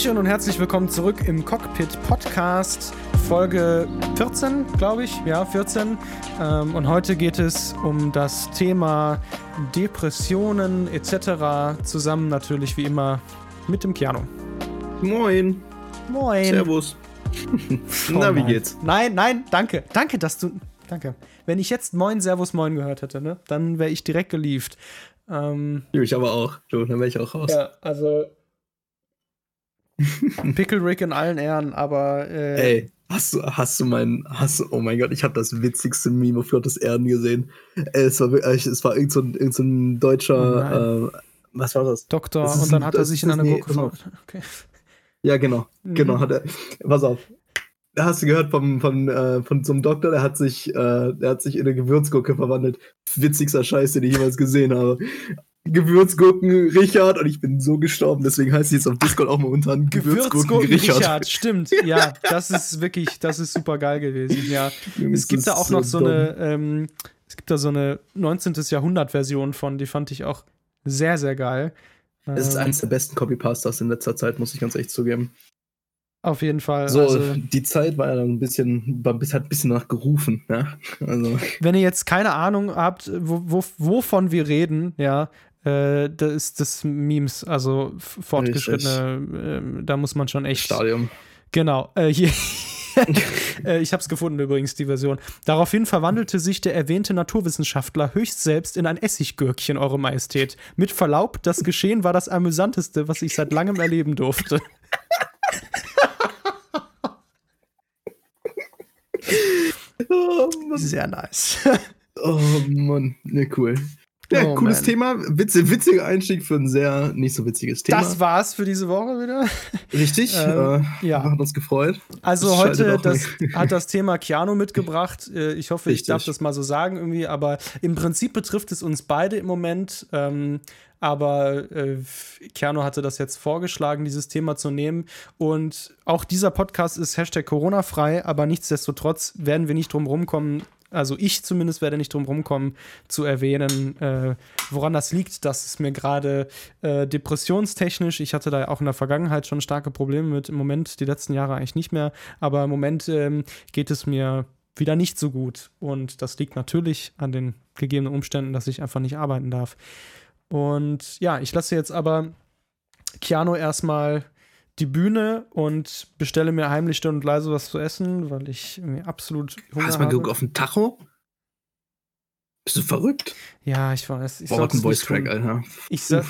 Hallöchen und herzlich willkommen zurück im Cockpit Podcast, Folge 14, glaube ich. Ja, 14. Ähm, und heute geht es um das Thema Depressionen etc. Zusammen natürlich wie immer mit dem Keanu. Moin. Moin. Servus. Oh Na, wie geht's? Nein, nein, danke. Danke, dass du. Danke. Wenn ich jetzt Moin, Servus, Moin gehört hätte, ne, dann wäre ich direkt gelieft. Ähm, Ich aber auch. Jo, dann wäre ich auch raus. ja, also. Pickle Rick in allen Ehren, aber. Äh, Ey, hast du, hast du mein, hast du, oh mein Gott, ich habe das witzigste Meme auf Flottes Erden gesehen. Es war, wirklich- es war irgend so ein, irgend so ein deutscher, äh, was war das? Doktor, Das und dann ein- hat er sich in eine nee, Gurke verwandelt. Okay. Ja, genau, Mhm. genau, hat er, pass auf. Da hast du gehört vom, von, äh, von so einem Doktor, der hat sich, äh, der hat sich in eine Gewürzgurke verwandelt. Witzigster Scheiß, den ich jemals gesehen habe. Gewürzgurken Richard und ich bin so gestorben, deswegen heißt sie jetzt auf Discord auch momentan Gewürzgurken Gewürzgurken Richard. Richard, stimmt. Ja, das ist wirklich, das ist super geil gewesen. Ja. Es gibt da auch noch so dumm. eine, ähm, es gibt da so eine 19. Jahrhundert-Version von, die fand ich auch sehr, sehr geil. Es ist Ähm, eines der besten Copypastas in letzter Zeit, muss ich ganz echt zugeben. Auf jeden Fall. So, Also, die Zeit war ja dann ein bisschen, war, hat ein bisschen danach gerufen, ja. Also, wenn ihr jetzt keine Ahnung habt, wo, wo, wovon wir reden, ja, äh, das ist das Memes, also fortgeschrittene, ähm, da muss man schon echt. Stadium. Genau. Äh, hier. Äh, ich habe es gefunden übrigens, die Version. Daraufhin verwandelte sich der erwähnte Naturwissenschaftler höchst selbst in ein Essiggürkchen, Eure Majestät. Mit Verlaub, das Geschehen war das amüsanteste, was ich seit langem erleben durfte. Oh Sehr nice. oh, Mann. ne, cool. Ja, Oh, cooles man. Thema. Witze, witziger Einstieg für ein sehr nicht so witziges Thema. Das war's für diese Woche wieder. Richtig. Ähm, äh, ja. Hat uns gefreut. Also heute das, hat das Thema Keanu mitgebracht. Äh, Ich hoffe, ich Richtig. darf das mal so sagen irgendwie, aber im Prinzip betrifft es uns beide im Moment. Ähm, aber äh, Keanu hatte das jetzt vorgeschlagen, dieses Thema zu nehmen. Und auch dieser Podcast ist Hashtag Corona-frei, aber nichtsdestotrotz werden wir nicht drum rumkommen, also ich zumindest werde nicht drum rumkommen, zu erwähnen, äh, woran das liegt, dass es mir gerade äh, depressionstechnisch, ich hatte da auch in der Vergangenheit schon starke Probleme mit, im Moment, die letzten Jahre eigentlich nicht mehr, aber im Moment ähm, geht es mir wieder nicht so gut. Und das liegt natürlich an den gegebenen Umständen, dass ich einfach nicht arbeiten darf. Und ja, ich lasse jetzt aber Keanu erstmal die Bühne und bestelle mir heimlich still und leise was zu essen, weil ich mir absolut Hunger Hast du mal geguckt auf den Tacho? Bist du verrückt? Ja, ich weiß. Ich Boah, ein Voice Crack. Alter. Ich sa-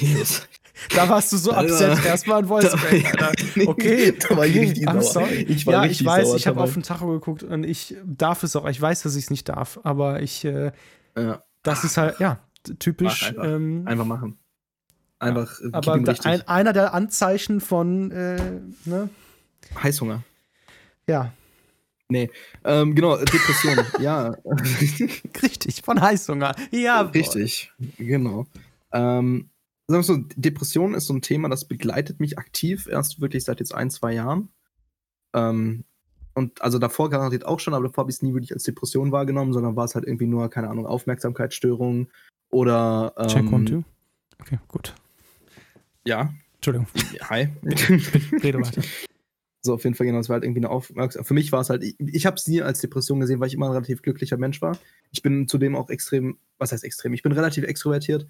Jesus. da warst du so upset. Erstmal ein Voice Crack, Alter. Okay, da war ich richtig I'm sauer. sorry. Ich war ja, ich weiß, ich habe auf den Tacho geguckt und ich darf es auch. Ich weiß, dass ich es nicht darf, aber ich, äh, Ja, das ist halt, ja, typisch. Einfach. Ähm, einfach machen. Einfach, äh, gib aber da, ein, einer der Anzeichen von, äh, ne? Heißhunger. Ja, Ähm, genau, Depression. ja, richtig, von Heißhunger. Ja, richtig. Genau. Ähm, sagen wir so, Depression ist so ein Thema, das begleitet mich aktiv erst wirklich seit jetzt ein, zwei Jahren. Ähm, und also davor garantiert auch schon, aber davor habe ich es nie wirklich als Depression wahrgenommen, sondern war es halt irgendwie nur, keine Ahnung, Aufmerksamkeitsstörung oder. Ähm, Check one, two. Okay, gut. Ja, Entschuldigung, hi. rede weiter. So, auf jeden Fall, genau, es war halt irgendwie eine Aufmerksamkeit. Für mich war es halt, ich, ich habe es nie als Depression gesehen, weil ich immer ein relativ glücklicher Mensch war. Ich bin zudem auch extrem, was heißt extrem? Ich bin relativ extrovertiert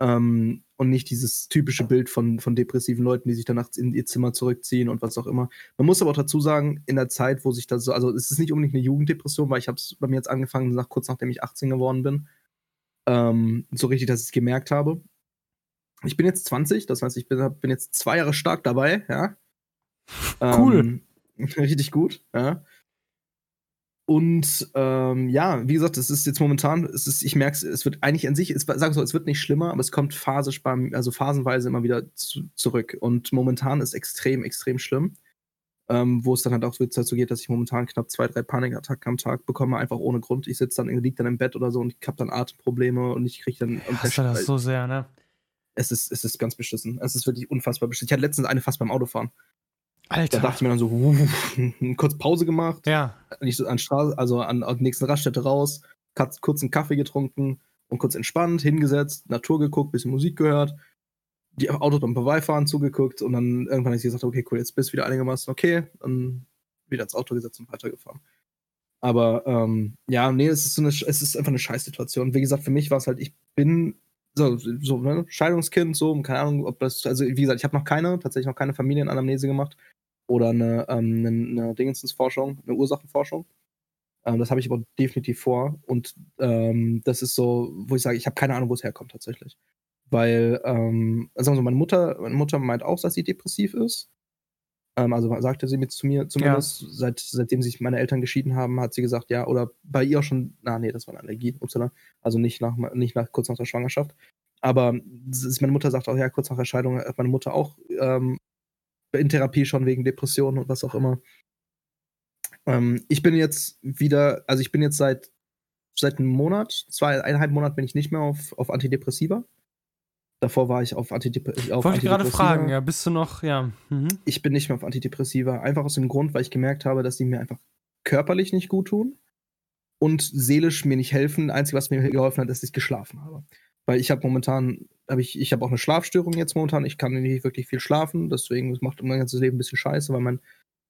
ähm, und nicht dieses typische Bild von, von depressiven Leuten, die sich dann nachts in ihr Zimmer zurückziehen und was auch immer. Man muss aber auch dazu sagen, in der Zeit, wo sich das so, also es ist nicht unbedingt eine Jugenddepression, weil ich habe es bei mir jetzt angefangen, nach, kurz nachdem ich 18 geworden bin, ähm, so richtig, dass ich es gemerkt habe. Ich bin jetzt 20, das heißt, ich bin, bin jetzt zwei Jahre stark dabei, ja. Cool. Ähm, richtig gut, ja. Und ähm, ja, wie gesagt, es ist jetzt momentan, es ist, ich merke es, es wird eigentlich an sich, es, wir so, es wird nicht schlimmer, aber es kommt phasisch beim, also phasenweise immer wieder zu, zurück. Und momentan ist extrem, extrem schlimm. Ähm, wo es dann halt auch dazu geht, dass ich momentan knapp zwei, drei Panikattacken am Tag bekomme, einfach ohne Grund. Ich sitze dann, liege dann im Bett oder so und ich habe dann Atemprobleme und ich kriege dann. Hast du das so sehr, ne? Es, ist, es ist ganz beschissen. Es ist wirklich unfassbar beschissen. Ich hatte letztens eine fast beim Autofahren. Da Alter. dachte ich mir dann so, wuff, kurz Pause gemacht, ja, nicht so an Straße, also an, an der nächsten Raststätte raus, kurz, kurz einen Kaffee getrunken und kurz entspannt, hingesetzt, Natur geguckt, bisschen Musik gehört, die Autos beim Vorbeifahren zugeguckt und dann irgendwann habe ich gesagt, okay, cool, jetzt bist du wieder einigermaßen okay, dann wieder ins Auto gesetzt und weitergefahren. Aber ähm, ja, nee, es ist so eine, es ist einfach eine Scheißsituation. Wie gesagt, für mich war es halt, ich bin so, so ne, Scheidungskind, so, keine Ahnung, ob das, also wie gesagt, ich habe noch keine, tatsächlich noch keine Familienanamnese gemacht oder eine, ähm, eine, eine Dingensensforschung, eine Ursachenforschung. Ähm, das habe ich aber definitiv vor und ähm, das ist so, wo ich sage, ich habe keine Ahnung, wo es herkommt tatsächlich. Weil, ähm, also meine Mutter, meine Mutter meint auch, dass sie depressiv ist. Ähm, also sagte sie mit zu mir zumindest, ja. seit, seitdem sich meine Eltern geschieden haben, hat sie gesagt, ja, oder bei ihr auch schon, na nee, das war eine Allergie, upsala, also nicht nach, nicht nach kurz nach der Schwangerschaft. Aber meine Mutter sagt auch, ja, kurz nach der Scheidung hat meine Mutter auch ähm, in Therapie schon wegen Depressionen und was auch immer. Ähm, ich bin jetzt wieder, also ich bin jetzt seit, seit einem Monat, zweieinhalb Monaten bin ich nicht mehr auf, auf Antidepressiva. Davor war ich auf, Antidep auf Wollte ich gerade fragen, ja, bist du noch, ja. Mhm. Ich bin nicht mehr auf Antidepressiva, einfach aus dem Grund, weil ich gemerkt habe, dass die mir einfach körperlich nicht gut tun und seelisch mir nicht helfen. Das Einzige, was mir geholfen hat, ist, dass ich geschlafen habe. Weil ich habe momentan, habe ich, ich habe auch eine Schlafstörung jetzt momentan. Ich kann nicht wirklich viel schlafen, deswegen macht mein ganzes Leben ein bisschen scheiße, weil mein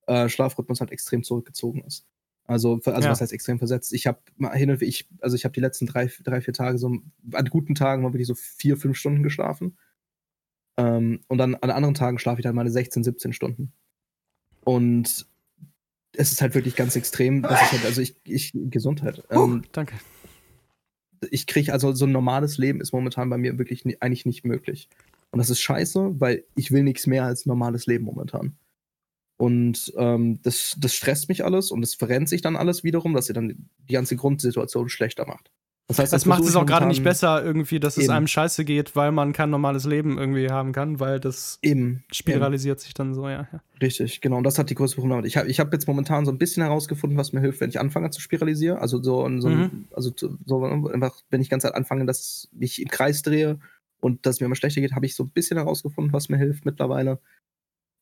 äh, Schlafrhythmus halt extrem zurückgezogen ist. Also, also ja. was heißt extrem versetzt? Ich habe hin und ich, also ich habe die letzten drei, drei, vier Tage so an guten Tagen mal wirklich so vier, fünf Stunden geschlafen. Ähm, und dann an anderen Tagen schlafe ich dann meine 16, 17 Stunden. Und es ist halt wirklich ganz extrem, dass ich halt, also ich, ich Gesundheit. Ähm, danke. Ich kriege also so ein normales Leben ist momentan bei mir wirklich nie, eigentlich nicht möglich. Und das ist scheiße, weil ich will nichts mehr als normales Leben momentan. Und ähm, das, das stresst mich alles und es verrennt sich dann alles wiederum, dass ihr dann die ganze Grundsituation schlechter macht. Das heißt, das, das macht es auch gerade nicht besser, irgendwie, dass eben. es einem scheiße geht, weil man kein normales Leben irgendwie haben kann, weil das eben. spiralisiert eben. sich dann so, ja, ja. Richtig, genau. Und das hat die größte Problematik. Ich habe ich hab jetzt momentan so ein bisschen herausgefunden, was mir hilft, wenn ich anfange zu spiralisieren. Also so, so, mhm. also so einfach, wenn ich ganz halt anfange, dass ich im Kreis drehe und dass mir immer schlechter geht, habe ich so ein bisschen herausgefunden, was mir hilft mittlerweile.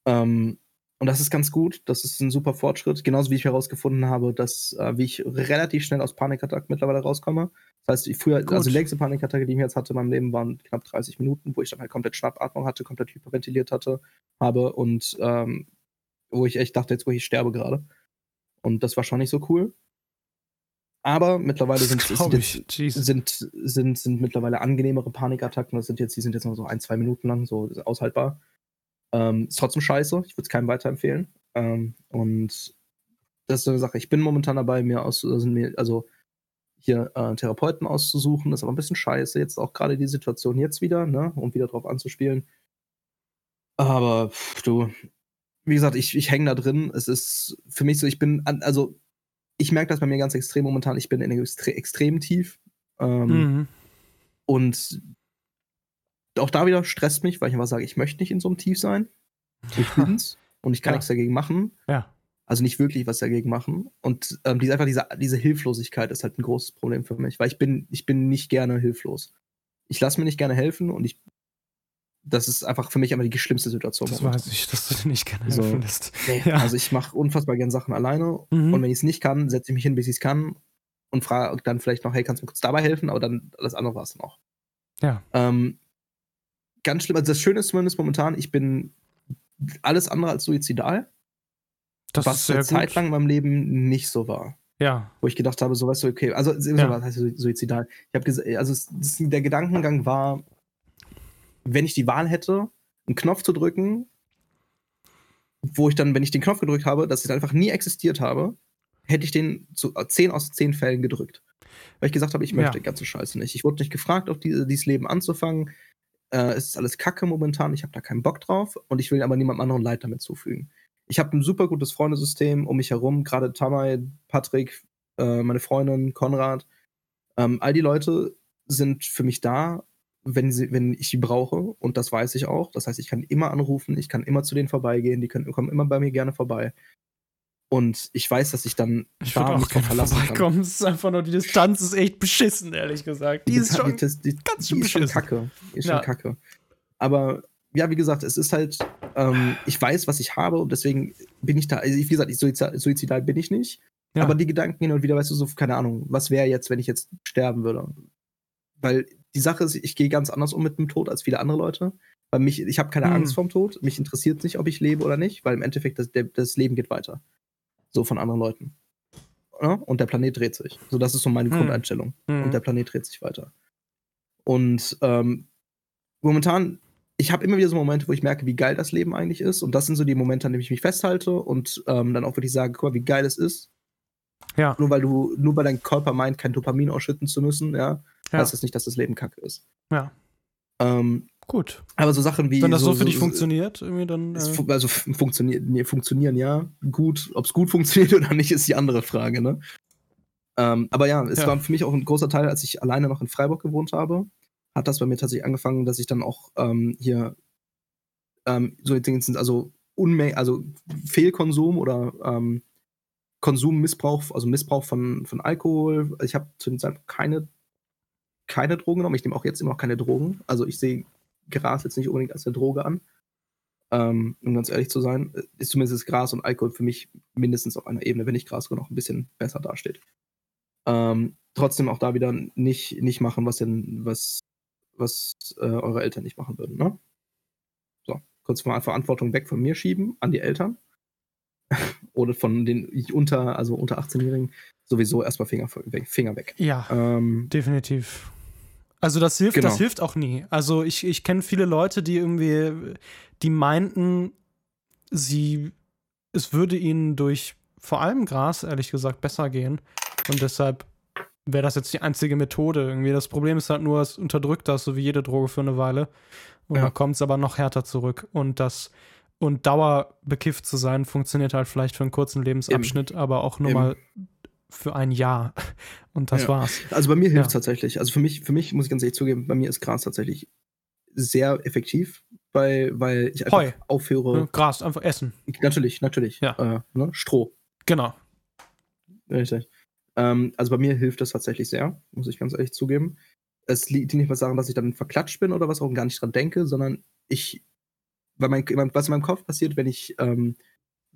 Ähm, und das ist ganz gut. Das ist ein super Fortschritt. Genauso wie ich herausgefunden habe, dass, äh, wie ich relativ schnell aus Panikattacken mittlerweile rauskomme. Das heißt, ich früher, gut. also die längste Panikattacke, die ich jetzt hatte in meinem Leben, waren knapp 30 Minuten, wo ich dann halt komplett Schnappatmung hatte, komplett hyperventiliert hatte, habe und ähm, wo ich echt dachte, jetzt wo ich sterbe gerade. Und das war schon nicht so cool. Aber mittlerweile sind, sind, sind, sind, sind mittlerweile angenehmere Panikattacken. Das sind jetzt, die sind jetzt nur so ein, zwei Minuten lang, so aushaltbar. Ähm, ist trotzdem scheiße. Ich würde es keinem weiterempfehlen. Ähm, und das ist so eine Sache. Ich bin momentan dabei, mir aus, also, also hier äh, Therapeuten auszusuchen. Das ist aber ein bisschen scheiße. Jetzt auch gerade die Situation jetzt wieder, ne, um wieder drauf anzuspielen. Aber pff, du, wie gesagt, ich, ich hänge da drin. Es ist für mich so, ich bin, an, also ich merke das bei mir ganz extrem momentan. Ich bin in extre extrem tief. Ähm, mhm. Und auch da wieder stresst mich, weil ich immer sage, ich möchte nicht in so einem Tief sein. Ich bin's und ich kann ja. nichts dagegen machen. Ja. Also nicht wirklich was dagegen machen. Und ähm, diese, einfach diese, diese Hilflosigkeit ist halt ein großes Problem für mich, weil ich bin, ich bin nicht gerne hilflos. Ich lasse mir nicht gerne helfen und ich das ist einfach für mich immer die schlimmste Situation. Das weiß ich, dass du dir nicht gerne helfen so, lässt. Nee, ja. Also ich mache unfassbar gerne Sachen alleine mhm. und wenn ich es nicht kann, setze ich mich hin, bis ich es kann und frage dann vielleicht noch, hey, kannst du mir kurz dabei helfen? Aber dann alles andere war es dann auch. Ja. Ähm, ganz schlimm. Also das Schöne ist zumindest momentan, ich bin alles andere als suizidal. Das was eine Zeit lang in meinem Leben nicht so war. Ja. Wo ich gedacht habe, so weißt du, okay, also ja. was heißt suizidal? Ich habe gesagt, also es, das, der Gedankengang war, wenn ich die Wahl hätte, einen Knopf zu drücken, wo ich dann, wenn ich den Knopf gedrückt habe, dass es einfach nie existiert habe, hätte ich den zu 10 aus 10 Fällen gedrückt. Weil ich gesagt habe, ich möchte ja. ganze Scheiße nicht. Ich wurde nicht gefragt, auf diese, dieses Leben anzufangen. Äh, es ist alles Kacke momentan, ich habe da keinen Bock drauf und ich will aber niemandem anderen Leid damit zufügen. Ich habe ein super gutes Freundesystem um mich herum, gerade Tamay, Patrick, äh, meine Freundin, Konrad. Ähm, all die Leute sind für mich da, wenn, sie, wenn ich sie brauche und das weiß ich auch. Das heißt, ich kann immer anrufen, ich kann immer zu denen vorbeigehen, die können, kommen immer bei mir gerne vorbei. Und ich weiß, dass ich dann ich da mich drauf verlassen kann. Es ist einfach nur, die Distanz ist echt beschissen, ehrlich gesagt. Die, die ist schon die, die, ganz schön beschissen. Ist schon kacke. Die ist ja. schon kacke. Aber ja, wie gesagt, es ist halt, ähm, ich weiß, was ich habe und deswegen bin ich da, also wie gesagt, ich suizidal, bin ich nicht. Ja. Aber die Gedanken hin und wieder, weißt du, so, keine Ahnung, was wäre jetzt, wenn ich jetzt sterben würde? Weil die Sache ist, ich gehe ganz anders um mit dem Tod als viele andere Leute. Weil mich, ich habe keine Hm. Angst vorm Tod. Mich interessiert nicht, ob ich lebe oder nicht, weil im Endeffekt das, das Leben geht weiter. So von anderen Leuten. Und der Planet dreht sich. So, das ist so meine Hm. Grundeinstellung. Mhm. Und der Planet dreht sich weiter. Und ähm, momentan, ich habe immer wieder so Momente, wo ich merke, wie geil das Leben eigentlich ist. Und das sind so die Momente, an denen ich mich festhalte und ähm, dann auch wirklich sage, guck mal, wie geil es ist. Ja. Nur weil du, nur weil dein Körper meint, kein Dopamin ausschütten zu müssen, ja, Ja. heißt das nicht, dass das Leben kacke ist. Ja. Ähm, Gut. aber so Sachen wie. Wenn das so, für dich funktioniert, irgendwie dann. Äh, fu- also funktioniert, nee, funktionieren ja. Gut, ob es gut funktioniert oder nicht, ist die andere Frage, ne? Ähm, aber ja, es Ja. war für mich auch ein großer Teil, als ich alleine noch in Freiburg gewohnt habe, hat das bei mir tatsächlich angefangen, dass ich dann auch ähm, hier ähm, so Dinge sind, also Unmenge, also Fehlkonsum oder ähm, Konsummissbrauch, also Missbrauch von, von Alkohol. Ich habe zu dem Zeitpunkt keine, keine Drogen genommen. Ich nehme auch jetzt immer noch keine Drogen. Also ich sehe Gras jetzt nicht unbedingt als eine Droge an. Ähm, um ganz ehrlich zu sein, ist zumindest Gras und Alkohol für mich mindestens auf einer Ebene, wenn nicht Gras sogar noch ein bisschen besser dasteht. Ähm, trotzdem auch da wieder nicht, nicht machen, was denn, was, was äh, eure Eltern nicht machen würden, ne? So, kurz mal Verantwortung weg von mir schieben an die Eltern. Oder von den unter, also unter 18-Jährigen sowieso erstmal Finger weg. Finger weg. ja, Ähm, definitiv. Also das hilft, Genau. das hilft auch nie. Also ich, ich kenne viele Leute, die irgendwie, die meinten, sie, es würde ihnen durch vor allem Gras, ehrlich gesagt, besser gehen. Und deshalb wäre das jetzt die einzige Methode. Irgendwie das Problem ist halt nur, es unterdrückt das, so wie jede Droge für eine Weile. Und Ja. dann kommt es aber noch härter zurück. Und das und dauerbekifft zu sein, funktioniert halt vielleicht für einen kurzen Lebensabschnitt, aber auch nur Eben. mal für ein Jahr. Und das Ja. war's. Also bei mir hilft es Ja. tatsächlich. Also für mich, für mich muss ich ganz ehrlich zugeben, bei mir ist Gras tatsächlich sehr effektiv, weil, weil ich einfach Heu. aufhöre. Gras, einfach essen. Natürlich, natürlich. Ja. Äh, ne? Stroh. Genau. Richtig. Ähm, also bei mir hilft das tatsächlich sehr, muss ich ganz ehrlich zugeben. Es liegt nicht mal daran, dass ich dann verklatscht bin oder was auch und gar nicht dran denke, sondern ich, weil mein, was in meinem Kopf passiert, wenn ich, ähm,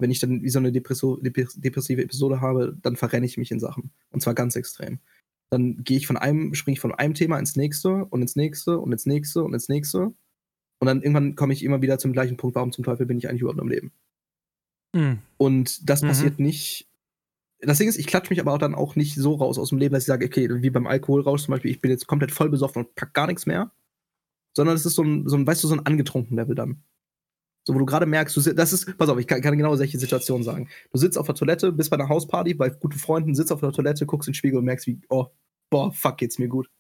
wenn ich dann wie so eine depressive Episode habe, dann verrenne ich mich in Sachen. Und zwar ganz extrem. Dann gehe ich von einem, springe ich von einem Thema ins nächste und ins nächste und ins nächste und ins nächste. Und dann irgendwann komme ich immer wieder zum gleichen Punkt, warum zum Teufel bin ich eigentlich überhaupt am Leben? Mhm. Und das Mhm. passiert nicht. Das Ding ist, ich klatsche mich aber auch dann auch nicht so raus aus dem Leben, dass ich sage, okay, wie beim Alkoholrausch zum Beispiel, ich bin jetzt komplett voll besoffen und pack gar nichts mehr. Sondern es ist so ein, so ein, weißt du, so ein angetrunken Level dann. So, wo du gerade merkst, du, das ist, pass auf, ich kann, kann genau solche Situationen sagen. Du sitzt auf der Toilette, bist bei einer Hausparty, bei guten Freunden, sitzt auf der Toilette, guckst in den Spiegel und merkst, wie, oh, boah, fuck, geht's mir gut.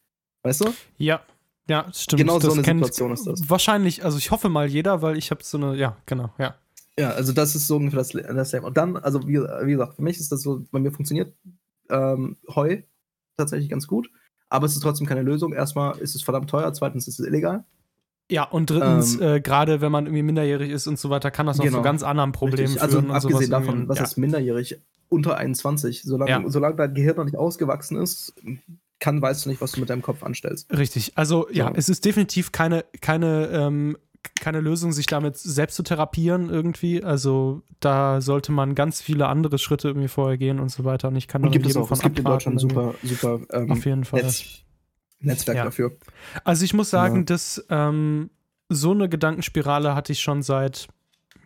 Weißt du? Ja. Ja, das stimmt. Genau so das eine kennt Situation ist das. Wahrscheinlich, also ich hoffe mal jeder, weil ich habe so eine, ja, genau, ja. Ja, also das ist so ungefähr das, das. Und dann, also wie, wie gesagt, für mich ist das so, bei mir funktioniert ähm, Heu tatsächlich ganz gut, aber es ist trotzdem keine Lösung. Erstmal ist es verdammt teuer, zweitens ist es illegal. Ja, und drittens, Ähm, äh, gerade wenn man irgendwie minderjährig ist und so weiter, kann das auch Genau. zu ganz anderen Problemen Richtig. Also führen. sowas abgesehen davon, was ja. ist minderjährig? Unter 21. Solange, Ja. solange dein Gehirn noch nicht ausgewachsen ist, kann, weißt du nicht, was du mit deinem Kopf anstellst. Richtig. Also ja, So. es ist definitiv keine, keine, ähm, keine Lösung, sich damit selbst zu therapieren irgendwie. Also da sollte man ganz viele andere Schritte irgendwie vorher gehen und so weiter. Und ich kann Und da gibt es auch. von Es gibt in Deutschland super, super ähm, Auf jeden Fall. Netz, Netzwerk Ja. dafür. Also ich muss sagen, Ja. dass ähm, so eine Gedankenspirale hatte ich schon seit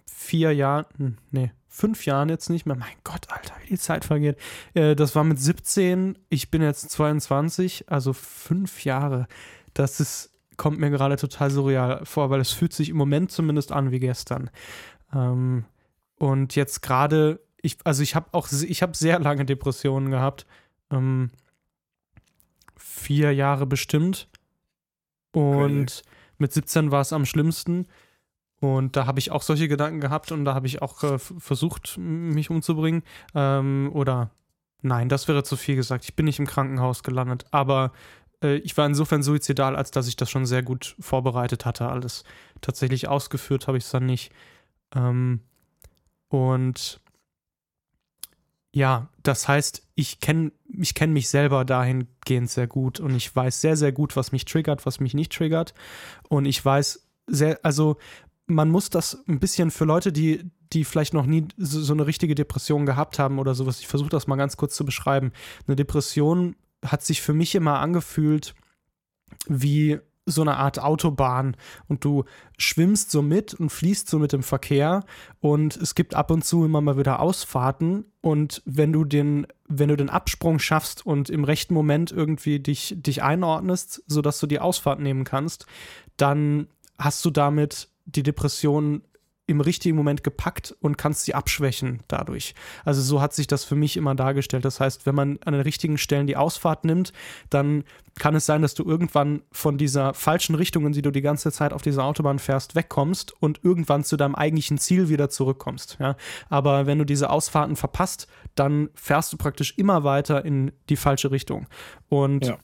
vier Jahren, hm, nee, fünf Jahren jetzt nicht mehr. Mein Gott, Alter, wie die Zeit vergeht. Äh, das war mit 17, ich bin jetzt 22, also fünf Jahre. Das ist, kommt mir gerade total surreal vor, weil es fühlt sich im Moment zumindest an wie gestern. Ähm, und jetzt gerade, ich, also ich habe auch, ich habe sehr lange Depressionen gehabt. Ähm, vier Jahre bestimmt. Und mit 17 war es am schlimmsten. Und da habe ich auch solche Gedanken gehabt und da habe ich auch äh, versucht, mich umzubringen. Ähm, oder nein, das wäre zu viel gesagt. Ich bin nicht im Krankenhaus gelandet. Aber äh, ich war insofern suizidal, als dass ich das schon sehr gut vorbereitet hatte. Alles tatsächlich ausgeführt habe ich es dann nicht. Ähm, und ja, das heißt, ich kenne ich kenn mich selber dahingehend sehr gut und ich weiß sehr, sehr gut, was mich triggert, was mich nicht triggert. Und ich weiß sehr, also man muss das ein bisschen für Leute, die, die vielleicht noch nie so, so eine richtige Depression gehabt haben oder sowas, ich versuche das mal ganz kurz zu beschreiben. Eine Depression hat sich für mich immer angefühlt wie so eine Art Autobahn und du schwimmst so mit und fließt so mit dem Verkehr und es gibt ab und zu immer mal wieder Ausfahrten und wenn du den wenn du den Absprung schaffst und im rechten Moment irgendwie dich dich einordnest, sodass du die Ausfahrt nehmen kannst, dann hast du damit die Depression im richtigen Moment gepackt und kannst sie abschwächen dadurch. Also so hat sich das für mich immer dargestellt. Das heißt, wenn man an den richtigen Stellen die Ausfahrt nimmt, dann kann es sein, dass du irgendwann von dieser falschen Richtung, in die du die ganze Zeit auf dieser Autobahn fährst, wegkommst und irgendwann zu deinem eigentlichen Ziel wieder zurückkommst. Ja? Aber wenn du diese Ausfahrten verpasst, dann fährst du praktisch immer weiter in die falsche Richtung. Und ja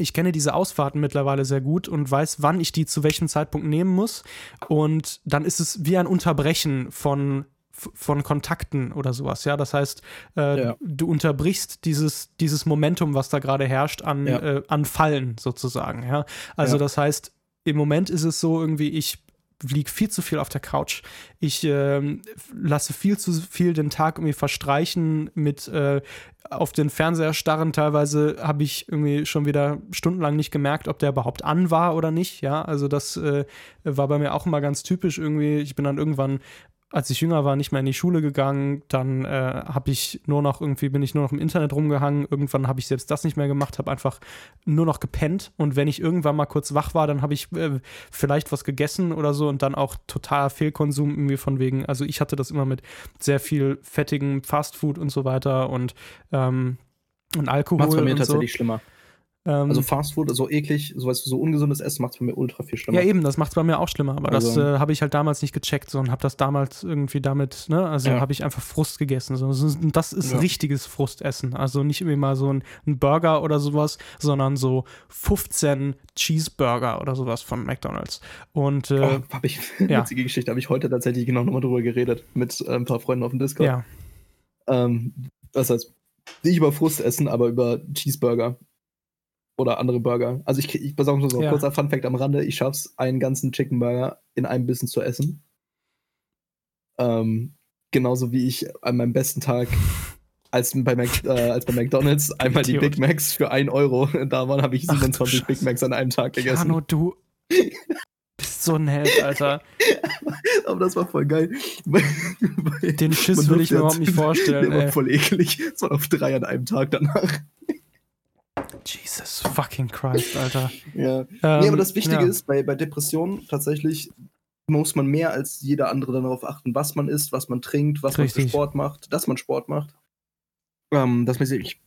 ich kenne diese Ausfahrten mittlerweile sehr gut und weiß, wann ich die zu welchem Zeitpunkt nehmen muss. Und dann ist es wie ein Unterbrechen von von Kontakten oder sowas, ja. Das heißt, äh, ja. du unterbrichst dieses, dieses Momentum, was da gerade herrscht, an, ja. äh, an Fallen sozusagen, ja. Also ja. das heißt, im Moment ist es so irgendwie, ich liege viel zu viel auf der Couch. Ich äh, lasse viel zu viel den Tag irgendwie verstreichen mit äh, auf den Fernseher starren. Teilweise habe ich irgendwie schon wieder stundenlang nicht gemerkt, ob der überhaupt an war oder nicht. Ja, also das äh, war bei mir auch immer ganz typisch irgendwie. Ich bin dann irgendwann als ich jünger war, nicht mehr in die Schule gegangen. Dann äh, habe ich nur noch irgendwie, bin ich nur noch im Internet rumgehangen. Irgendwann habe ich selbst das nicht mehr gemacht, habe einfach nur noch gepennt. Und wenn ich irgendwann mal kurz wach war, dann habe ich äh, vielleicht was gegessen oder so und dann auch totaler Fehlkonsum irgendwie von wegen. Also ich hatte das immer mit sehr viel fettigem Fastfood und so weiter und, ähm, und Alkohol. Macht's bei mir und tatsächlich so. schlimmer. Ähm, also Fastfood, so eklig, so, weißt du, so ungesundes Essen macht es bei mir ultra viel schlimmer. Ja, eben, das macht es bei mir auch schlimmer. Aber also, das äh, habe ich halt damals nicht gecheckt so, und habe das damals irgendwie damit, ne, also ja. habe ich einfach Frust gegessen. So. Das ist ja. richtiges Frustessen. Also nicht irgendwie mal so ein, ein, Burger oder sowas, sondern so 15 Cheeseburger oder sowas von McDonalds. Und äh, oh, habe ich, ja. witzige Geschichte, habe ich heute tatsächlich genau nochmal drüber geredet mit äh, ein paar Freunden auf dem Discord. Ja. Ähm, das heißt, nicht über Frust essen, aber über Cheeseburger oder andere Burger. Also ich, ich besorge so, ja. kurzer Funfact am Rande, ich schaff's, einen ganzen Chicken Burger in einem Bissen zu essen. Ähm, genauso wie ich an meinem besten Tag als bei, Mac, äh, als bei McDonalds einmal die Big Macs für 1 Euro da waren, habe ich 27 Ach, Big Macs an einem Tag gegessen. Jano, du bist so ein Held, Alter. Aber das war voll geil. Den Schiss will ich mir überhaupt nicht vorstellen. Der war voll eklig. Es war auf drei an einem Tag danach. Jesus fucking Christ, Alter. ja. Ähm, nee, aber das Wichtige ja. ist, bei, bei Depressionen tatsächlich muss man mehr als jeder andere darauf achten, was man isst, was man trinkt, was Richtig. man für Sport macht, dass man Sport macht. Ähm, dass man sich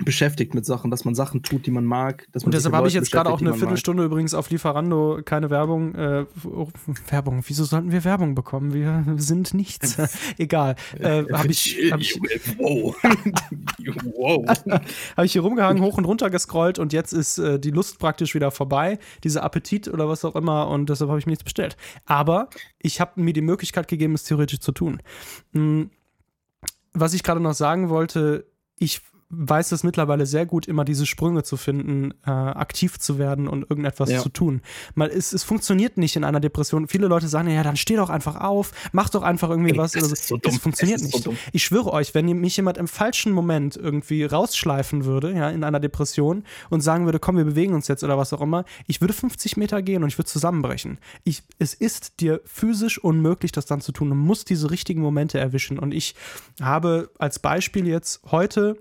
beschäftigt mit Sachen, dass man Sachen tut, die man mag. Dass man und deshalb habe ich jetzt gerade auch eine Viertelstunde mag. übrigens auf Lieferando keine Werbung. Äh, oh, Werbung, wieso sollten wir Werbung bekommen? Wir sind nichts. Egal. Äh, habe ich, hab ich, wow. ich hier rumgehangen, hoch und runter gescrollt und jetzt ist äh, die Lust praktisch wieder vorbei, dieser Appetit oder was auch immer und deshalb habe ich mir nichts bestellt. Aber ich habe mir die Möglichkeit gegeben, es theoretisch zu tun. Hm, was ich gerade noch sagen wollte, ich weiß es mittlerweile sehr gut, immer diese Sprünge zu finden, äh, aktiv zu werden und irgendetwas ja. zu tun. Mal, es, es funktioniert nicht in einer Depression. Viele Leute sagen, ja, dann steh doch einfach auf, mach doch einfach irgendwie was. Das, also, so das funktioniert nicht. So ich schwöre euch, wenn mich jemand im falschen Moment irgendwie rausschleifen würde, ja, in einer Depression und sagen würde, komm, wir bewegen uns jetzt oder was auch immer, ich würde 50 Meter gehen und ich würde zusammenbrechen. Ich, es ist dir physisch unmöglich, das dann zu tun. Du musst diese richtigen Momente erwischen. Und ich habe als Beispiel jetzt heute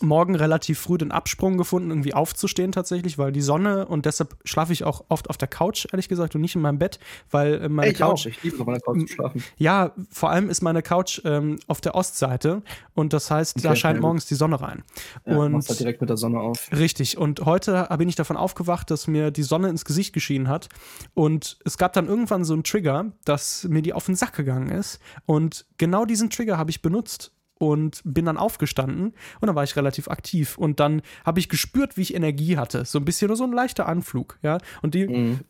morgen relativ früh den Absprung gefunden, irgendwie aufzustehen tatsächlich, weil die Sonne und deshalb schlafe ich auch oft auf der Couch, ehrlich gesagt, und nicht in meinem Bett, weil äh, meine ich Couch. Auch. Ich liebe auf meiner Couch zu schlafen. Ja, vor allem ist meine Couch ähm, auf der Ostseite und das heißt, okay, da scheint ja, morgens die Sonne rein. Ja, und halt direkt mit der Sonne auf. Richtig. Und heute bin ich davon aufgewacht, dass mir die Sonne ins Gesicht geschienen hat und es gab dann irgendwann so einen Trigger, dass mir die auf den Sack gegangen ist und genau diesen Trigger habe ich benutzt und bin dann aufgestanden und dann war ich relativ aktiv. Und dann habe ich gespürt, wie ich Energie hatte, so ein bisschen nur so ein leichter Anflug, ja, und die mhm.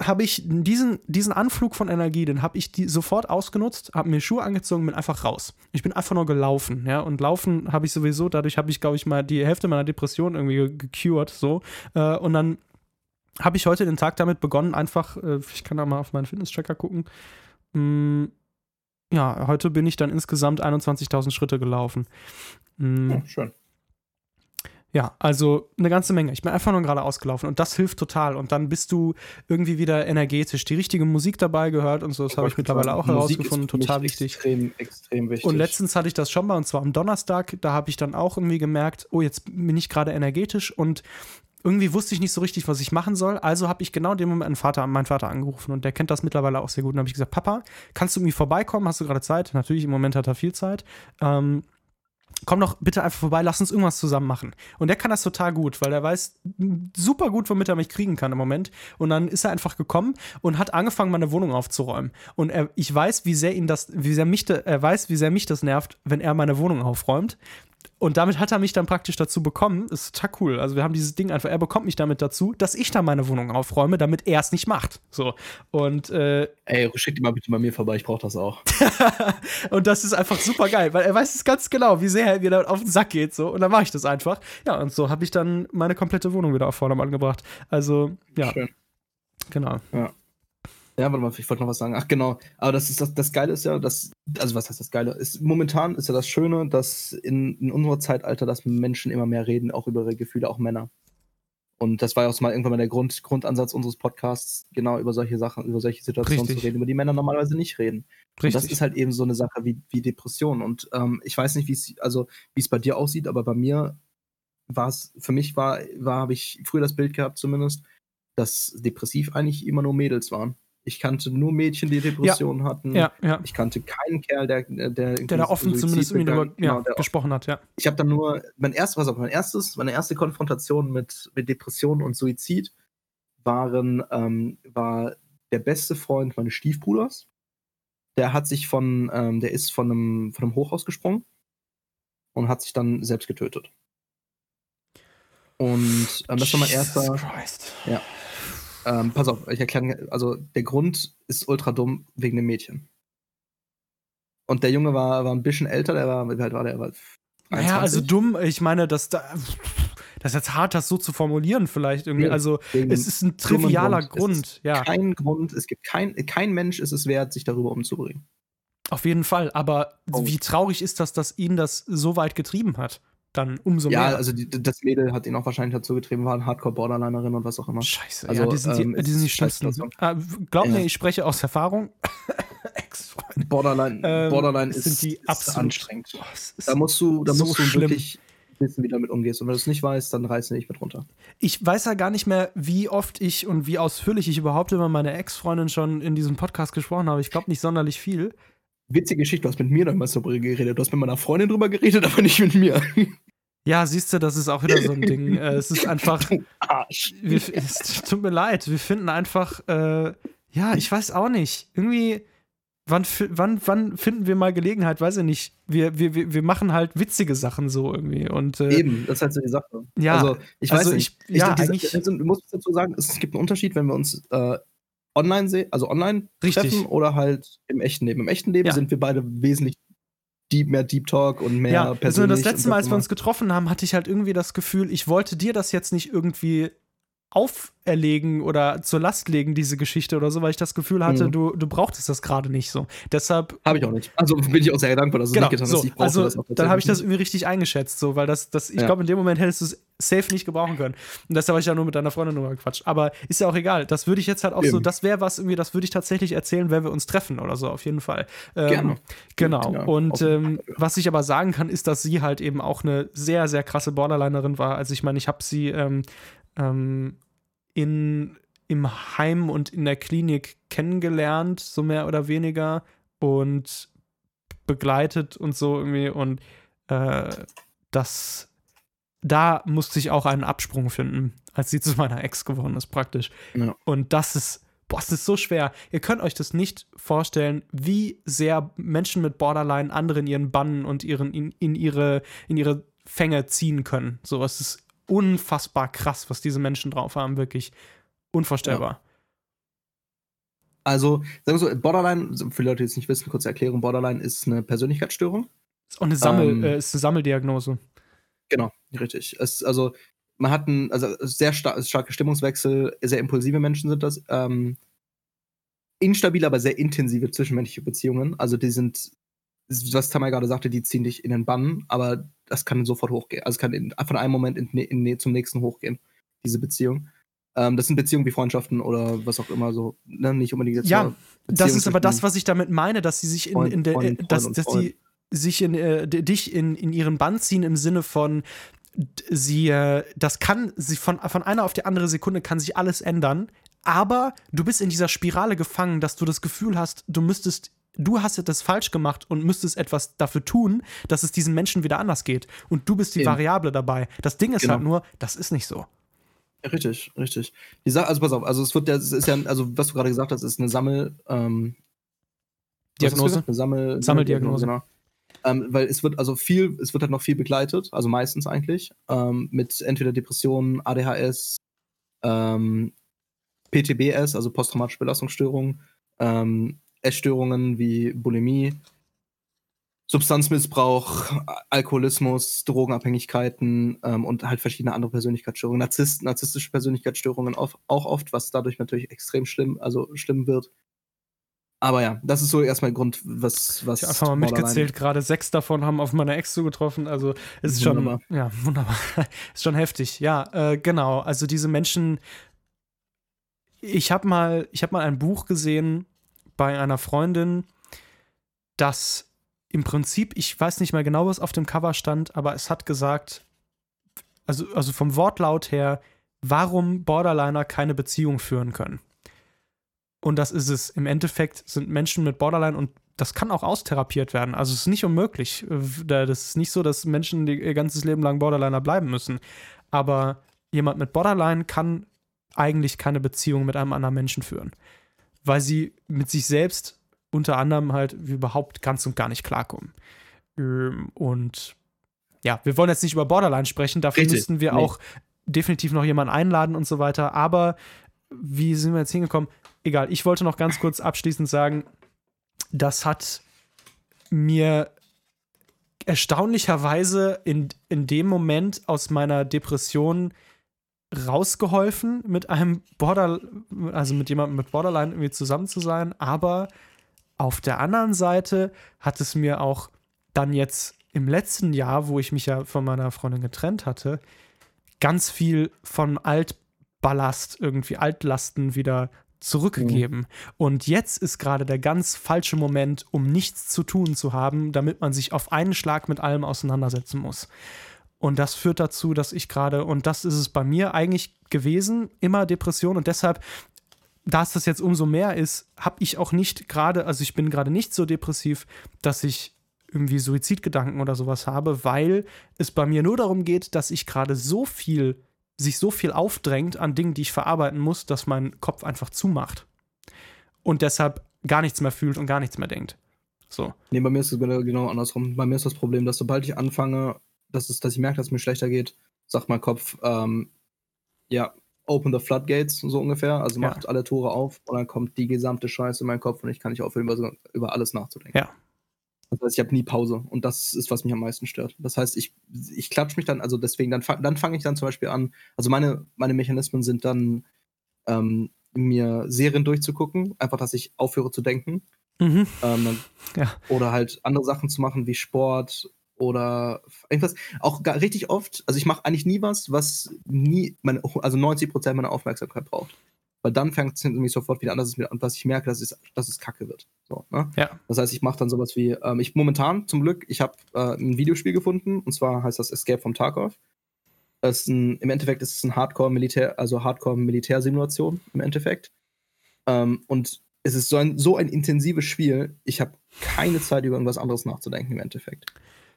habe ich diesen, diesen Anflug von Energie, den habe ich die sofort ausgenutzt, habe mir Schuhe angezogen, bin einfach raus. Ich bin einfach nur gelaufen, ja, und laufen habe ich sowieso, dadurch habe ich, glaube ich, mal die Hälfte meiner Depression irgendwie gecurt, so, äh, und dann habe ich heute den Tag damit begonnen, einfach, äh, ich kann da mal auf meinen Fitness-Tracker gucken, mh, mm, ja, heute bin ich dann insgesamt 21.000 Schritte gelaufen. Mhm. Ja, schön. Ja, also eine ganze Menge. Ich bin einfach nur gerade ausgelaufen und das hilft total. Und dann bist du irgendwie wieder energetisch. Die richtige Musik dabei gehört und so, das habe ich mittlerweile auch Musik herausgefunden. Total wichtig. Extrem, extrem wichtig. Und letztens hatte ich das schon mal, und zwar am Donnerstag, da habe ich dann auch irgendwie gemerkt, oh, jetzt bin ich gerade energetisch und irgendwie wusste ich nicht so richtig, was ich machen soll. Also habe ich genau in dem Moment meinen Vater, meinen Vater angerufen und der kennt das mittlerweile auch sehr gut. Und habe ich gesagt, Papa, kannst du irgendwie vorbeikommen? Hast du gerade Zeit? Natürlich, im Moment hat er viel Zeit. Ähm, komm doch bitte einfach vorbei, lass uns irgendwas zusammen machen. Und der kann das total gut, weil der weiß super gut, womit er mich kriegen kann im Moment. Und dann ist er einfach gekommen und hat angefangen, meine Wohnung aufzuräumen. Und er, ich weiß, wie sehr ihn das, wie sehr mich, er weiß, wie sehr mich das nervt, wenn er meine Wohnung aufräumt. Und damit hat er mich dann praktisch dazu bekommen. Ist total cool. Also wir haben dieses Ding einfach, er bekommt mich damit dazu, dass ich dann meine Wohnung aufräume, damit er es nicht macht. So. Und äh, Ey, schick die mal bitte bei mir vorbei, ich brauche das auch. und das ist einfach super geil, weil er weiß es ganz genau, wie sehr er mir da auf den Sack geht. So. Und dann mache ich das einfach. Ja, und so habe ich dann meine komplette Wohnung wieder auf Vordermann gebracht. Also, ja. Schön. Genau. Ja, warte mal, ich wollte noch was sagen. Ach, genau. Aber das ist das, das Geile ist ja, dass, also was heißt das Geile? Ist, momentan ist ja das Schöne, dass in, in unserem Zeitalter, dass Menschen immer mehr reden, auch über ihre Gefühle, auch Männer. Und das war ja auch mal irgendwann mal der Grund, Grundansatz unseres Podcasts, genau über solche Sachen, über solche Situationen Richtig. zu reden, über die Männer normalerweise nicht reden. Und das Richtig. ist halt eben so eine Sache wie, wie Depression. Und ähm, ich weiß nicht, wie es, also wie es bei dir aussieht, aber bei mir war es, für mich war, war, habe ich früher das Bild gehabt zumindest, dass depressiv eigentlich immer nur Mädels waren. Ich kannte nur Mädchen, die Depressionen hatten. ja, ja. Ich kannte keinen Kerl, der, der, Der da offen zumindest irgendwie drüber ja, genau, gesprochen hat, ja. ich habe dann nur, mein erstes, was auf mein erstes, meine erste Konfrontation mit, mit Depressionen und Suizid waren, ähm, war der beste Freund meines Stiefbruders. Der hat sich von, ähm, der ist von einem, von einem Hochhaus gesprungen und hat sich dann selbst getötet. Und ähm, das war mein Jesus erster. Christ. Ähm, pass auf, ich erkläre, also der Grund ist ultra dumm wegen dem Mädchen. Und der Junge war, war ein bisschen älter, der war, wie alt war der? Er war Naja, also 23. dumm, ich meine, dass da. Das ist jetzt hart, das so zu formulieren, vielleicht irgendwie. Also, es ist ein trivialer Grund, ist ja. Kein Grund, es gibt kein, kein Mensch ist es wert, sich darüber umzubringen. Auf jeden Fall. Aber Oh. wie traurig ist das, dass ihn das so weit getrieben hat? Dann umso ja, mehr. also die, das Mädel hat ihn auch wahrscheinlich dazu getrieben, war ein Hardcore-Borderlinerin und was auch immer. Scheiße, Also, ja, die sind, ähm, die, die sind die schlimmsten. Ah, glaub Ja. mir, ich spreche aus Erfahrung. Ex-Freunde. Borderline, Ähm, Borderline sind ist, die ist absolut- anstrengend. Oh, ist Da musst du, da so musst du schlimm. wirklich wissen, wie du damit umgehst. Und wenn du es nicht weißt, dann reiß nicht mit runter. ich weiß ja gar nicht mehr, wie oft ich und wie ausführlich ich überhaupt über meine Ex-Freundin schon in diesem Podcast gesprochen habe. Ich glaube nicht sonderlich viel. Witzige Geschichte, du hast mit mir damals darüber geredet. Du hast mit meiner Freundin drüber geredet, aber nicht mit mir. Ja, siehst du, das ist auch wieder so ein Ding. Äh, es ist einfach. Du Arsch. Wir, es tut mir leid, wir finden einfach, äh, ja, ich weiß auch nicht. Irgendwie, wann, wann, wann finden wir mal Gelegenheit, weiß ich nicht. Wir, wir, wir machen halt witzige Sachen so irgendwie. Und äh, Eben, das ist halt so die Sache. Ja, also ich also weiß nicht. ich- ja, diese- eigentlich- also, du musst dazu sagen, es gibt einen Unterschied, wenn wir uns äh, online sehen, also online Richtig. treffen oder halt im echten Leben. Im echten Leben Ja. sind wir beide wesentlich deep, mehr Deep Talk und mehr ja, also persönlich. das letzte Mal, als wir uns getroffen haben, hatte ich halt irgendwie das Gefühl, ich wollte dir das jetzt nicht irgendwie auferlegen oder zur Last legen, diese Geschichte oder so, weil ich das Gefühl hatte, Mhm. du, du brauchtest das gerade nicht so. Deshalb Habe ich auch nicht. Also bin ich auch sehr dankbar, dass du Genau, es nicht getan so. hast. Ich brauchte also das auch dann habe ich das irgendwie richtig eingeschätzt, so, weil das, das ich Ja. glaube, in dem Moment hättest du es safe nicht gebrauchen können. Und deshalb habe ich ja nur mit deiner Freundin drüber gequatscht. Aber ist ja auch egal. Das würde ich jetzt halt auch so, Eben. das wäre was irgendwie, das würde ich tatsächlich erzählen, wenn wir uns treffen oder so, auf jeden Fall. Ähm, Gerne. Genau. Ja, Und ähm, was ich aber sagen kann, ist, dass sie halt eben auch eine sehr, sehr krasse Borderlinerin war. Also ich meine, ich habe sie ähm, ähm, in, im Heim und in der Klinik kennengelernt, so mehr oder weniger. Und begleitet und so irgendwie. Und äh, das, da musste ich auch einen Absprung finden, als sie zu meiner Ex geworden ist, praktisch. Ja. Und das ist, boah, es ist so schwer. Ihr könnt euch das nicht vorstellen, wie sehr Menschen mit Borderline andere in ihren Bannen und ihren, in, in, ihre, in ihre Fänge ziehen können. So, es ist unfassbar krass, was diese Menschen drauf haben, wirklich unvorstellbar. Also, sagen wir so, Borderline, für Leute, die es nicht wissen, kurze Erklärung: Borderline ist eine Persönlichkeitsstörung. Ist auch eine, Sammel, Ähm, äh, ist eine Sammeldiagnose. Genau, richtig. Es, also, man hat einen also sehr star starke Stimmungswechsel, sehr impulsive Menschen sind das. Ähm, instabile, aber sehr intensive zwischenmenschliche Beziehungen. Also, die sind, was Tamay gerade sagte, die ziehen dich in den Bann, aber das kann sofort hochgehen. Also es kann in, von einem Moment in, in, zum nächsten hochgehen, diese Beziehung. Ähm, das sind Beziehungen wie Freundschaften oder was auch immer so, ne? nicht unbedingt jetzt Ja, das ist aber das, was ich damit meine, dass sie sich in, in der, Freund, Freund dass, dass sie sich in äh, dich in, in ihren Bann ziehen im Sinne von sie äh, das kann sie von von einer auf die andere Sekunde kann sich alles ändern, aber du bist in dieser Spirale gefangen, dass du das Gefühl hast, du müsstest du hast das falsch gemacht und müsstest etwas dafür tun, dass es diesen Menschen wieder anders geht. Und du bist die Eben. Variable dabei. Das Ding ist halt genau. halt nur, das ist nicht so. Richtig, richtig. Die also pass auf, also es wird ja, es ist ja, also was du gerade gesagt hast, ist eine Sammel, ähm, Diagnose. Eine Sammel, Sammeldiagnose. Genau. Ähm, weil es wird also viel, es wird halt noch viel begleitet, also meistens eigentlich, ähm, mit entweder Depressionen, ADHS, ähm, PTBS, also posttraumatische Belastungsstörungen, ähm, Essstörungen wie Bulimie, Substanzmissbrauch, Alkoholismus, Drogenabhängigkeiten ähm, und halt verschiedene andere Persönlichkeitsstörungen, Narzisst, narzisstische Persönlichkeitsstörungen auch, auch oft, was dadurch natürlich extrem schlimm, also schlimm wird. Aber ja, das ist so erstmal der Grund, was. was ich habe einfach mal mitgezählt, gerade sechs davon haben auf meine Ex zugetroffen. Also ist wunderbar. schon. Ja, wunderbar. ist schon heftig. Ja, äh, genau. Also diese Menschen. Ich habe mal, ich habe mal ein Buch gesehen bei einer Freundin, das im Prinzip, ich weiß nicht mehr genau, was auf dem Cover stand, aber es hat gesagt, also, also vom Wortlaut her, warum Borderliner keine Beziehung führen können. Und das ist es. Im Endeffekt sind Menschen mit Borderline und das kann auch austherapiert werden. Also es ist nicht unmöglich. Das ist nicht so, dass Menschen ihr ganzes Leben lang Borderliner bleiben müssen. Aber jemand mit Borderline kann eigentlich keine Beziehung mit einem anderen Menschen führen. Weil sie mit sich selbst unter anderem halt überhaupt ganz und gar nicht klarkommen. Ähm, und ja, wir wollen jetzt nicht über Borderline sprechen, dafür Richtig. müssten wir nee. auch definitiv noch jemanden einladen und so weiter. Aber wie sind wir jetzt hingekommen? Egal, ich wollte noch ganz kurz abschließend sagen, das hat mir erstaunlicherweise in, in dem Moment aus meiner Depression rausgeholfen, mit einem Border, also mit jemandem mit Borderline irgendwie zusammen zu sein, aber auf der anderen Seite hat es mir auch dann jetzt im letzten Jahr, wo ich mich ja von meiner Freundin getrennt hatte, ganz viel von Altballast, irgendwie Altlasten wieder zurückgegeben. Mhm. Und jetzt ist gerade der ganz falsche Moment, um nichts zu tun zu haben, damit man sich auf einen Schlag mit allem auseinandersetzen muss. Und das führt dazu, dass ich gerade, und das ist es bei mir eigentlich gewesen, immer Depression. Und deshalb da es das jetzt umso mehr ist, habe ich auch nicht gerade, also ich bin gerade nicht so depressiv, dass ich irgendwie Suizidgedanken oder sowas habe, weil es bei mir nur darum geht, dass ich gerade so viel, sich so viel aufdrängt an Dingen, die ich verarbeiten muss, dass mein Kopf einfach zumacht. Und deshalb gar nichts mehr fühlt und gar nichts mehr denkt. So. Nee, bei mir ist es genau andersrum. Bei mir ist das Problem, dass sobald ich anfange, dass, es, dass ich merke, dass es mir schlechter geht, sagt mein Kopf, ähm, ja, open the floodgates, so ungefähr. Also macht ja. alle Tore auf und dann kommt die gesamte Scheiße in meinen Kopf und ich kann nicht aufhören, über, über alles nachzudenken. Ja. Das heißt, ich habe nie Pause und das ist, was mich am meisten stört. Das heißt, ich, ich klatsche mich dann, also deswegen, dann, dann fange ich dann zum Beispiel an, also meine, meine Mechanismen sind dann, ähm, mir Serien durchzugucken, einfach, dass ich aufhöre zu denken. Mhm. Ähm, ja. Oder halt andere Sachen zu machen wie Sport oder irgendwas. Auch gar, richtig oft, also ich mache eigentlich nie was, was nie, meine, also 90% meiner Aufmerksamkeit braucht. Weil dann fängt es nämlich sofort wieder an, dass, es mir, dass ich merke, dass es, dass es kacke wird. So, ne? ja. Das heißt, ich mache dann sowas wie, ähm, ich momentan zum Glück, ich habe äh, ein Videospiel gefunden, und zwar heißt das Escape from Tarkov. Das ist ein, Im Endeffekt ist es ein Hardcore-Militär, also Hardcore-Militärsimulation im Endeffekt. Ähm, und es ist so ein, so ein intensives Spiel, ich habe keine Zeit, über irgendwas anderes nachzudenken im Endeffekt.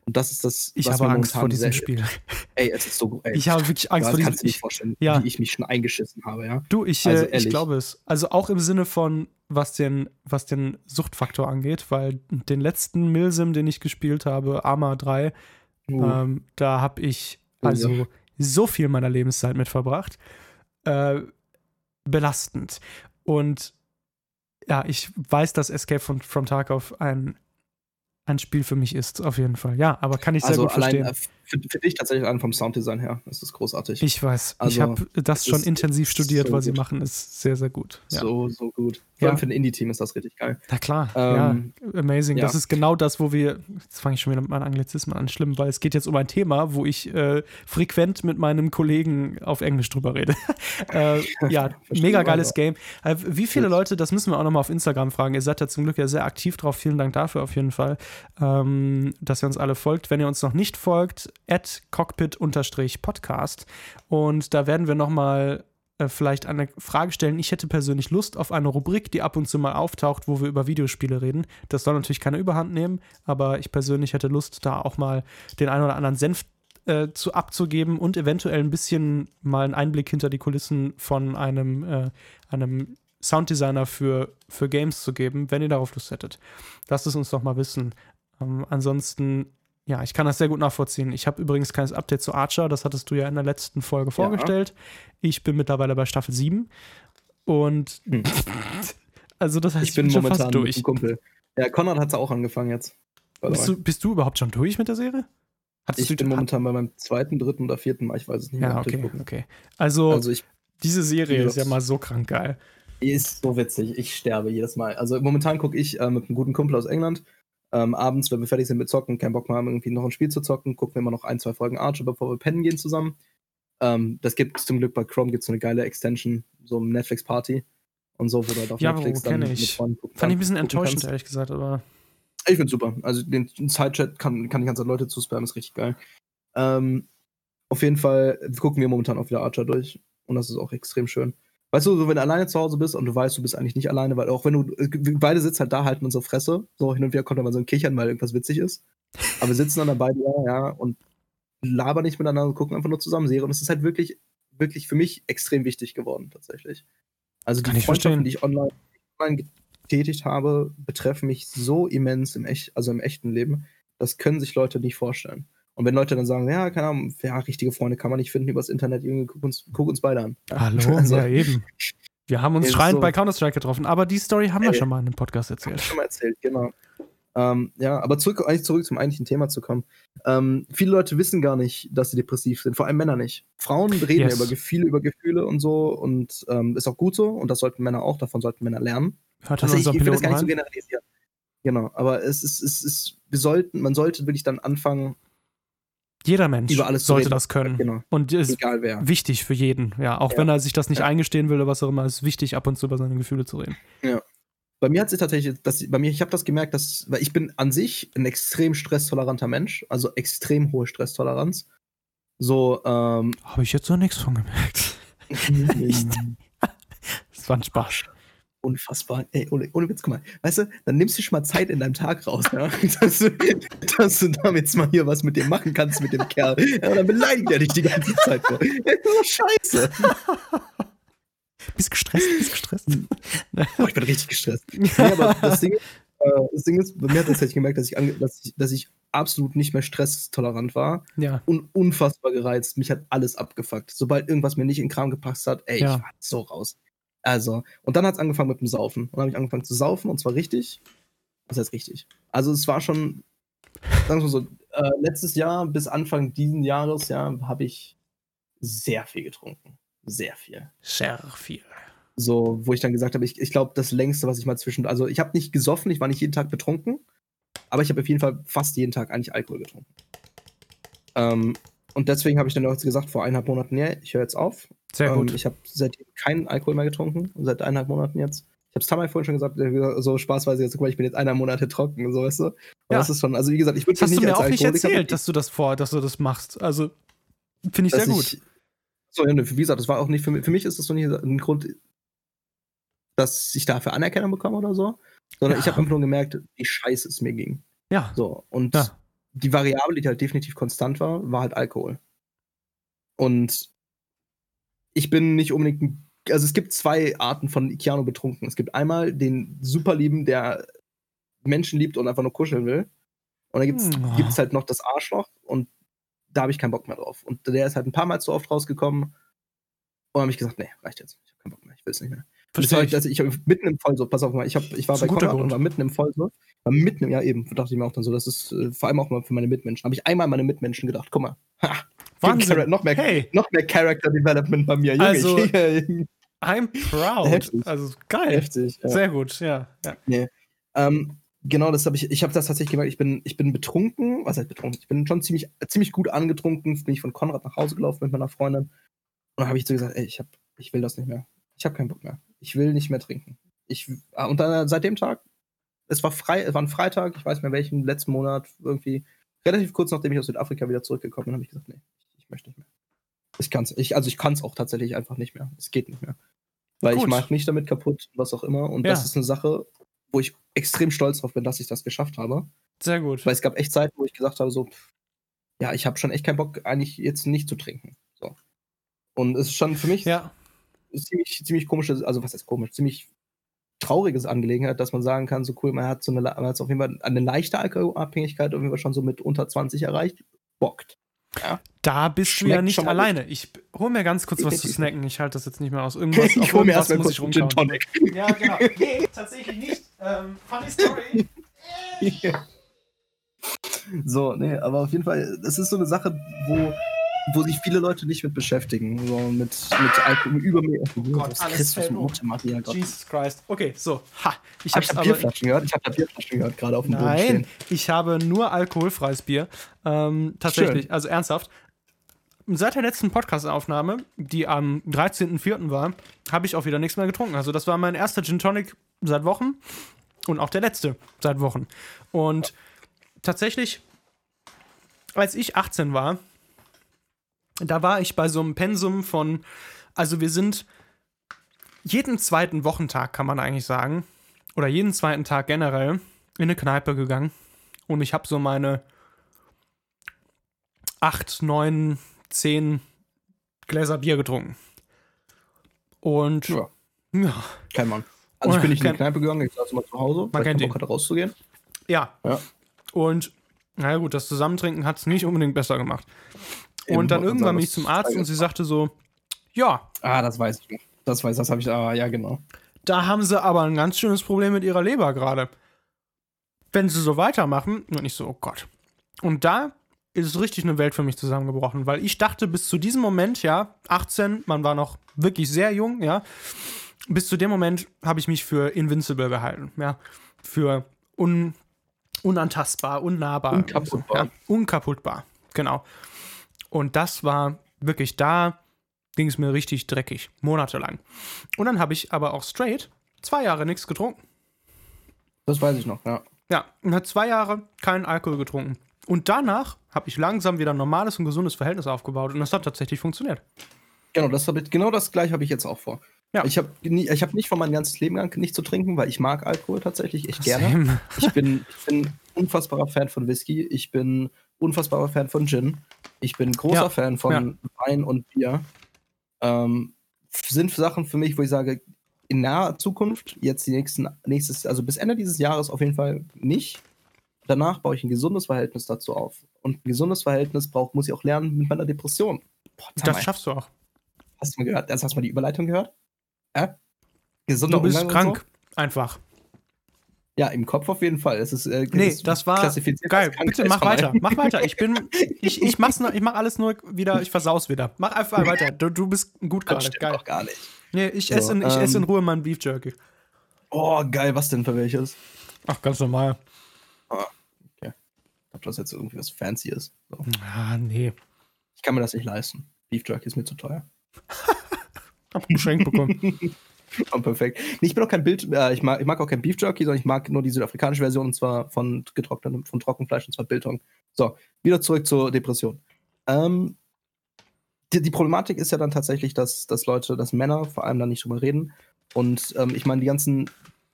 Und das ist das, ich habe Angst vor diesem Spiel. Ey, es ist so. Ey, ich habe wirklich Angst vor diesem Spiel. Kannst du nicht vorstellen, ja. wie ich mich schon eingeschissen habe, ja? Du, ich, also, äh, ich glaube es. Also auch im Sinne von, was den, was den Suchtfaktor angeht, weil den letzten Milsim, den ich gespielt habe, Arma 3, uh. ähm, da habe ich also uh, ja. so viel meiner Lebenszeit mit verbracht. Äh, belastend. Und ja, ich weiß, dass Escape from, from Tarkov ein ein Spiel für mich ist, auf jeden Fall. Ja, aber kann ich sehr also gut verstehen. Finde find ich tatsächlich an vom Sounddesign her. Das ist großartig. Ich weiß. Also, ich habe das schon ist intensiv studiert, so was sie gut. machen. Ist sehr, sehr gut. Ja. So, so gut. Vor Ja. allem für ein Indie-Team ist das richtig geil. Na klar, Ähm, ja, amazing. Das ist genau das, wo wir, jetzt fange ich schon wieder mit meinen Anglizismen an, schlimm, weil es geht jetzt um ein Thema, wo ich äh, frequent mit meinem Kollegen auf Englisch drüber rede. äh, ja, mega geiles auch. Game. Äh, wie viele. Leute, das müssen wir auch nochmal auf Instagram fragen, ihr seid ja zum Glück ja sehr aktiv drauf, vielen Dank dafür auf jeden Fall, ähm, dass ihr uns alle folgt. Wenn ihr uns noch nicht folgt, at cockpit-podcast und da werden wir nochmal äh, vielleicht eine Frage stellen. Ich hätte persönlich Lust auf eine Rubrik, die ab und zu mal auftaucht, wo wir über Videospiele reden. Das soll natürlich keine Überhand nehmen, aber ich persönlich hätte Lust, da auch mal den einen oder anderen Senf äh, zu abzugeben und eventuell ein bisschen mal einen Einblick hinter die Kulissen von einem, äh, einem Sounddesigner für, für Games zu geben, wenn ihr darauf Lust hättet. Lasst es uns doch mal wissen. Ähm, ansonsten, ja, ich kann das sehr gut nachvollziehen. Ich habe übrigens keines Update zu Archer, das hattest du ja in der letzten Folge vorgestellt. Ich bin mittlerweile bei Staffel 7 und Hm. also das heißt, Ich bin schon momentan fast durch. Kumpel. Ja, Konrad hat es auch angefangen jetzt. Bist du, bist du überhaupt schon durch mit der Serie? Hattest Ich bin momentan bei meinem zweiten, dritten oder vierten Mal, ich weiß es nicht mehr. Ja, ich okay, okay. Also, Also ich diese Serie Ja. ist ja mal so krank geil. Die ist so witzig. Ich sterbe jedes Mal. Also momentan gucke ich äh, mit einem guten Kumpel aus England. Ähm, abends, wenn wir fertig sind mit Zocken, keinen Bock mehr haben, irgendwie noch ein Spiel zu zocken, gucken wir immer noch ein, zwei Folgen Archer, bevor wir pennen gehen zusammen. Ähm, das gibt zum Glück bei Chrome gibt so eine geile Extension, so eine Netflix-Party und so, wo du halt auf Ja, Netflix dann ich. mit Freunden gucken Fand ich ein bisschen enttäuschend, kannst. ehrlich gesagt, aber Ich find's super. Also den Sidechat kann, kann die ganze Zeit Leute zuspammen, ist richtig geil. Ähm, auf jeden Fall gucken wir momentan auch wieder Archer durch. Und das ist auch extrem schön. Weißt du, so wenn du alleine zu Hause bist und du weißt, du bist eigentlich nicht alleine, weil auch wenn du, wir beide sitzen halt da, halten unsere Fresse. So hin und wieder kommt da mal so ein Kichern, weil irgendwas witzig ist. Aber wir sitzen dann dabei, ja, ja, und labern nicht miteinander und gucken einfach nur zusammen Serie. Und es ist halt wirklich, wirklich für mich extrem wichtig geworden, tatsächlich. Also die ich Freundschaften, verstehen. die ich online, online getätigt habe, betreffen mich so immens im, echt, also im echten Leben. Das können sich Leute nicht vorstellen. Und wenn Leute dann sagen, ja, keine Ahnung, ja, richtige Freunde kann man nicht finden übers Internet, irgendwie, guck uns, guck uns beide an. Hallo, also, ja eben. Wir haben uns schreiend so. bei Counter-Strike getroffen, aber die Story haben wir Ey. schon mal in einem Podcast erzählt. schon mal erzählt, genau. Ähm, ja, aber zurück, eigentlich zurück zum eigentlichen Thema zu kommen. Ähm, viele Leute wissen gar nicht, dass sie depressiv sind, vor allem Männer nicht. Frauen reden Yes. ja über Gefühle, über Gefühle und so und ähm, ist auch gut so und das sollten Männer auch, davon sollten Männer lernen. Hört Also ich, ich will das gar nicht so generalisieren. Genau, aber es ist, es ist, wir sollten, man sollte wirklich dann anfangen, Jeder Mensch sollte das können. genau, Und ist egal wer. wichtig für jeden. Ja, auch Ja. wenn er sich das nicht Ja. eingestehen will oder was auch immer, ist wichtig, ab und zu über seine Gefühle zu reden. Bei mir hat sich tatsächlich, das, bei mir, ich habe das gemerkt, dass, weil ich bin an sich ein extrem stresstoleranter Mensch, also extrem hohe Stresstoleranz. So, ähm, Habe ich jetzt noch nichts von gemerkt. Echt? Das war ein Spaß. Unfassbar. Ey, ohne, ohne Witz, guck mal. Weißt du, dann nimmst du schon mal Zeit in deinem Tag raus, ja? dass, du, dass du damit jetzt mal hier was mit dem machen kannst, mit dem Kerl. Ja, und dann beleidigt er dich die ganze Zeit. So. scheiße. Bist gestresst? Bist gestresst? Oh, ich bin richtig gestresst. Nee, aber das Ding, ist, äh, das Ding ist, bei mir hat tatsächlich gemerkt, dass ich, dass, ich, dass ich absolut nicht mehr stresstolerant war ja. und unfassbar gereizt. Mich hat alles abgefuckt. Sobald irgendwas mir nicht in den Kram gepasst hat, ey, Ja. ich war so raus. Also, und dann hat es angefangen mit dem Saufen. Und dann habe ich angefangen zu saufen und zwar richtig. Was heißt richtig? Also, es war schon, sagen wir mal so, äh, letztes Jahr bis Anfang diesen Jahres, ja, habe ich sehr viel getrunken. Sehr viel. Sehr viel. So, wo ich dann gesagt habe, ich, ich glaube, das längste, was ich mal zwischen. Also, ich habe nicht gesoffen, ich war nicht jeden Tag betrunken, aber ich habe auf jeden Fall fast jeden Tag eigentlich Alkohol getrunken. Ähm, und deswegen habe ich dann auch gesagt, vor eineinhalb Monaten, ja, ich höre jetzt auf. Sehr Ähm, gut. ich habe seitdem keinen Alkohol mehr getrunken, seit eineinhalb Monaten jetzt. Ich habe es Tamay vorhin schon gesagt, äh, so spaßweise jetzt, guck mal, ich bin jetzt eineinhalb Monate trocken, so weißt du. Und Ja. Das ist schon, also wie gesagt, ich würde Das hast mich du nicht mir als auch nicht erzählt, dass du das vor, dass du das machst. Also, finde ich sehr gut. Ich, so, ja, ne, wie gesagt, das war auch nicht für mich, für mich ist das so nicht ein Grund, dass ich dafür Anerkennung bekomme oder so, sondern Ja. ich habe einfach nur gemerkt, wie scheiße es mir ging. Ja. So, und Ja. Die Variable, die halt definitiv konstant war, war halt Alkohol. Und ich bin nicht unbedingt, ein- also es gibt zwei Arten von Keanu betrunken. Es gibt einmal den Superlieben, der Menschen liebt und einfach nur kuscheln will. Und dann gibt's, Hm. gibt's halt noch das Arschloch und da habe ich keinen Bock mehr drauf. Und der ist halt ein paar Mal zu oft rausgekommen und habe ich gesagt, nee, reicht jetzt. Ich habe keinen Bock mehr, ich will es nicht mehr. Verstehe war, ich. also ich mitten im Vollsuff, pass auf mal, ich, hab, ich war bei Konrad und Grund. war mitten im Vollsuff, war mitten im, ja eben, dachte ich mir auch dann so, das ist äh, vor allem auch mal für meine Mitmenschen. Habe ich einmal meine Mitmenschen gedacht, guck mal, Ha, Wahnsinn. noch, mehr, Hey. noch mehr Character Development bei mir. Junge, Also, ich, I'm proud. Heftig. Also geil. heftig. Ja. Sehr gut, ja. ja. Ähm, genau, das habe ich. Ich habe das tatsächlich gemerkt. Ich bin, ich bin betrunken. Was heißt betrunken? Ich bin schon ziemlich, ziemlich gut angetrunken. Bin ich von Konrad nach Hause gelaufen mit meiner Freundin. Und dann habe ich so gesagt, ey, ich hab, ich will das nicht mehr. Ich habe keinen Bock mehr. Ich will nicht mehr trinken. Ich ah, und dann seit dem Tag. Es war frei, es war ein Freitag. Ich weiß nicht mehr welchen letzten Monat irgendwie relativ kurz nachdem ich aus Südafrika wieder zurückgekommen bin, habe ich gesagt, nee, ich möchte nicht mehr. Ich kann's. Ich, also ich kann es auch tatsächlich einfach nicht mehr. Es geht nicht mehr. Weil ich Gut. mache mich damit kaputt, was auch immer. Und Ja. das ist eine Sache, wo ich extrem stolz drauf bin, dass ich das geschafft habe. Sehr gut. Weil es gab echt Zeiten, wo ich gesagt habe, so, pff, ja, ich habe schon echt keinen Bock, eigentlich jetzt nicht zu trinken. So. Und es ist schon für mich Ja, ziemlich, ziemlich komisches, also was heißt komisch, ziemlich trauriges Angelegenheit, dass man sagen kann, so cool, man hat so eine, man hat auf jeden Fall eine leichte Alkoholabhängigkeit auf jeden Fall schon so mit unter 20 erreicht. Bockt. da bist du Schmeckt ja nicht alleine. Ich hol mir ganz kurz was zu snacken. Ich halte das jetzt nicht mehr aus. Irgendwas, Ich hol mir erstmal kurz einen Gin. Tonic. Ja, genau. Nee, tatsächlich nicht. Ähm, funny Story. So, nee, aber auf jeden Fall, es ist so eine Sache, wo, wo sich viele Leute nicht mit beschäftigen. So mit, mit Alkohol, über mir. Oh Gott, Christus. Mutter Maria, Gott. Jesus Christ. Okay, so. Ha. Ich Hab hab's da aber. Bierflaschen gehört? Ich habe da Bierflaschen gehört, gerade auf dem Boden Nein, stehen. ich habe nur alkoholfreies Bier. Ähm, tatsächlich, also ernsthaft. Seit der letzten Podcast-Aufnahme, die am 13.04. war, habe ich auch wieder nichts mehr getrunken. Also, das war mein erster Gin Tonic seit Wochen und auch der letzte seit Wochen. Und tatsächlich, als ich 18 war, da war ich bei so einem Pensum von, also wir sind jeden zweiten Wochentag, kann man eigentlich sagen, oder jeden zweiten Tag generell in eine Kneipe gegangen und ich habe so meine 8, 9, 10 Gläser Bier getrunken. Und ja, Ja, kein Mann. Also Oh, ich bin nicht in die Kneipe gegangen, ich saß immer zu Hause, ich kennt ihn. Bock hatte rauszugehen. ja. Ja. Und naja gut, das Zusammentrinken hat es nicht unbedingt besser gemacht. Und dann irgendwann bin ich zum Arzt und sie sagte so, ja, Ah, das weiß ich. Das weiß, das habe ich, ah, ja, genau. Da haben sie aber ein ganz schönes Problem mit ihrer Leber gerade. Wenn sie so weitermachen, und ich so, oh Gott. Und da ist richtig eine Welt für mich zusammengebrochen, weil ich dachte bis zu diesem Moment, ja, 18, man war noch wirklich sehr jung, ja, bis zu dem Moment habe ich mich für invincible gehalten, ja, für un, unantastbar, unnahbar. Unkaputtbar. Ja, unkaputtbar, genau. Und das war wirklich da, ging es mir richtig dreckig, monatelang. Und dann habe ich aber auch straight zwei Jahre nichts getrunken. Das weiß ich noch, ja. Ja, und hat zwei Jahre keinen Alkohol getrunken. Und danach habe ich langsam wieder ein normales und gesundes Verhältnis aufgebaut und das hat tatsächlich funktioniert. Genau das, ich, genau das gleiche habe ich jetzt auch vor. Ja. Ich habe ich hab nicht vor mein ganzes Leben lang nicht zu trinken, weil ich mag Alkohol tatsächlich echt gerne. Ich bin, ich bin unfassbarer Fan von Whisky. Ich bin unfassbarer Fan von Gin. Ich bin großer Ja, Fan von Wein und Bier. Ähm, sind Sachen für mich, wo ich sage, in naher Zukunft, jetzt die nächsten, nächstes, also bis Ende dieses Jahres auf jeden Fall nicht. Danach baue ich ein gesundes Verhältnis dazu auf. Und ein gesundes Verhältnis braucht, muss ich auch lernen mit meiner Depression. Boah, Das schaffst du auch. hast du mal gehört? Also hast du mal die Überleitung gehört? Ja? Gesunder Du bist Umgang krank. Einfach. Ja, im Kopf auf jeden Fall. Es ist, äh, Nee, ist das war klassifiziert geil. Bitte mach weiter. Mach weiter. Ich bin. Ich, ich mach's nur, ich mach alles nur wieder, ich versaus wieder. Mach einfach weiter. Du, du bist gut gerade. Geil. doch gar nicht. Nee, ich So, esse in, ich esse in ähm, Ruhe mein Beef Jerky. Oh, geil, was denn für welches? Ach, ganz normal. Ob das jetzt irgendwie was fancy ist. So. Ah, nee. Ich kann mir das nicht leisten. Beef Jerky ist mir zu teuer. Hab geschenkt bekommen. Oh, perfekt. Nee, ich bin auch kein Bild, äh, ich, mag, ich mag auch kein Beef Jerky, sondern ich mag nur die südafrikanische Version und zwar von getrocknetem, von Trockenfleisch und zwar Biltong. So, wieder zurück zur Depression. Ähm, die, die Problematik ist ja dann tatsächlich, dass, dass Leute, dass Männer vor allem dann nicht drüber reden. Und ähm, ich meine, die ganzen,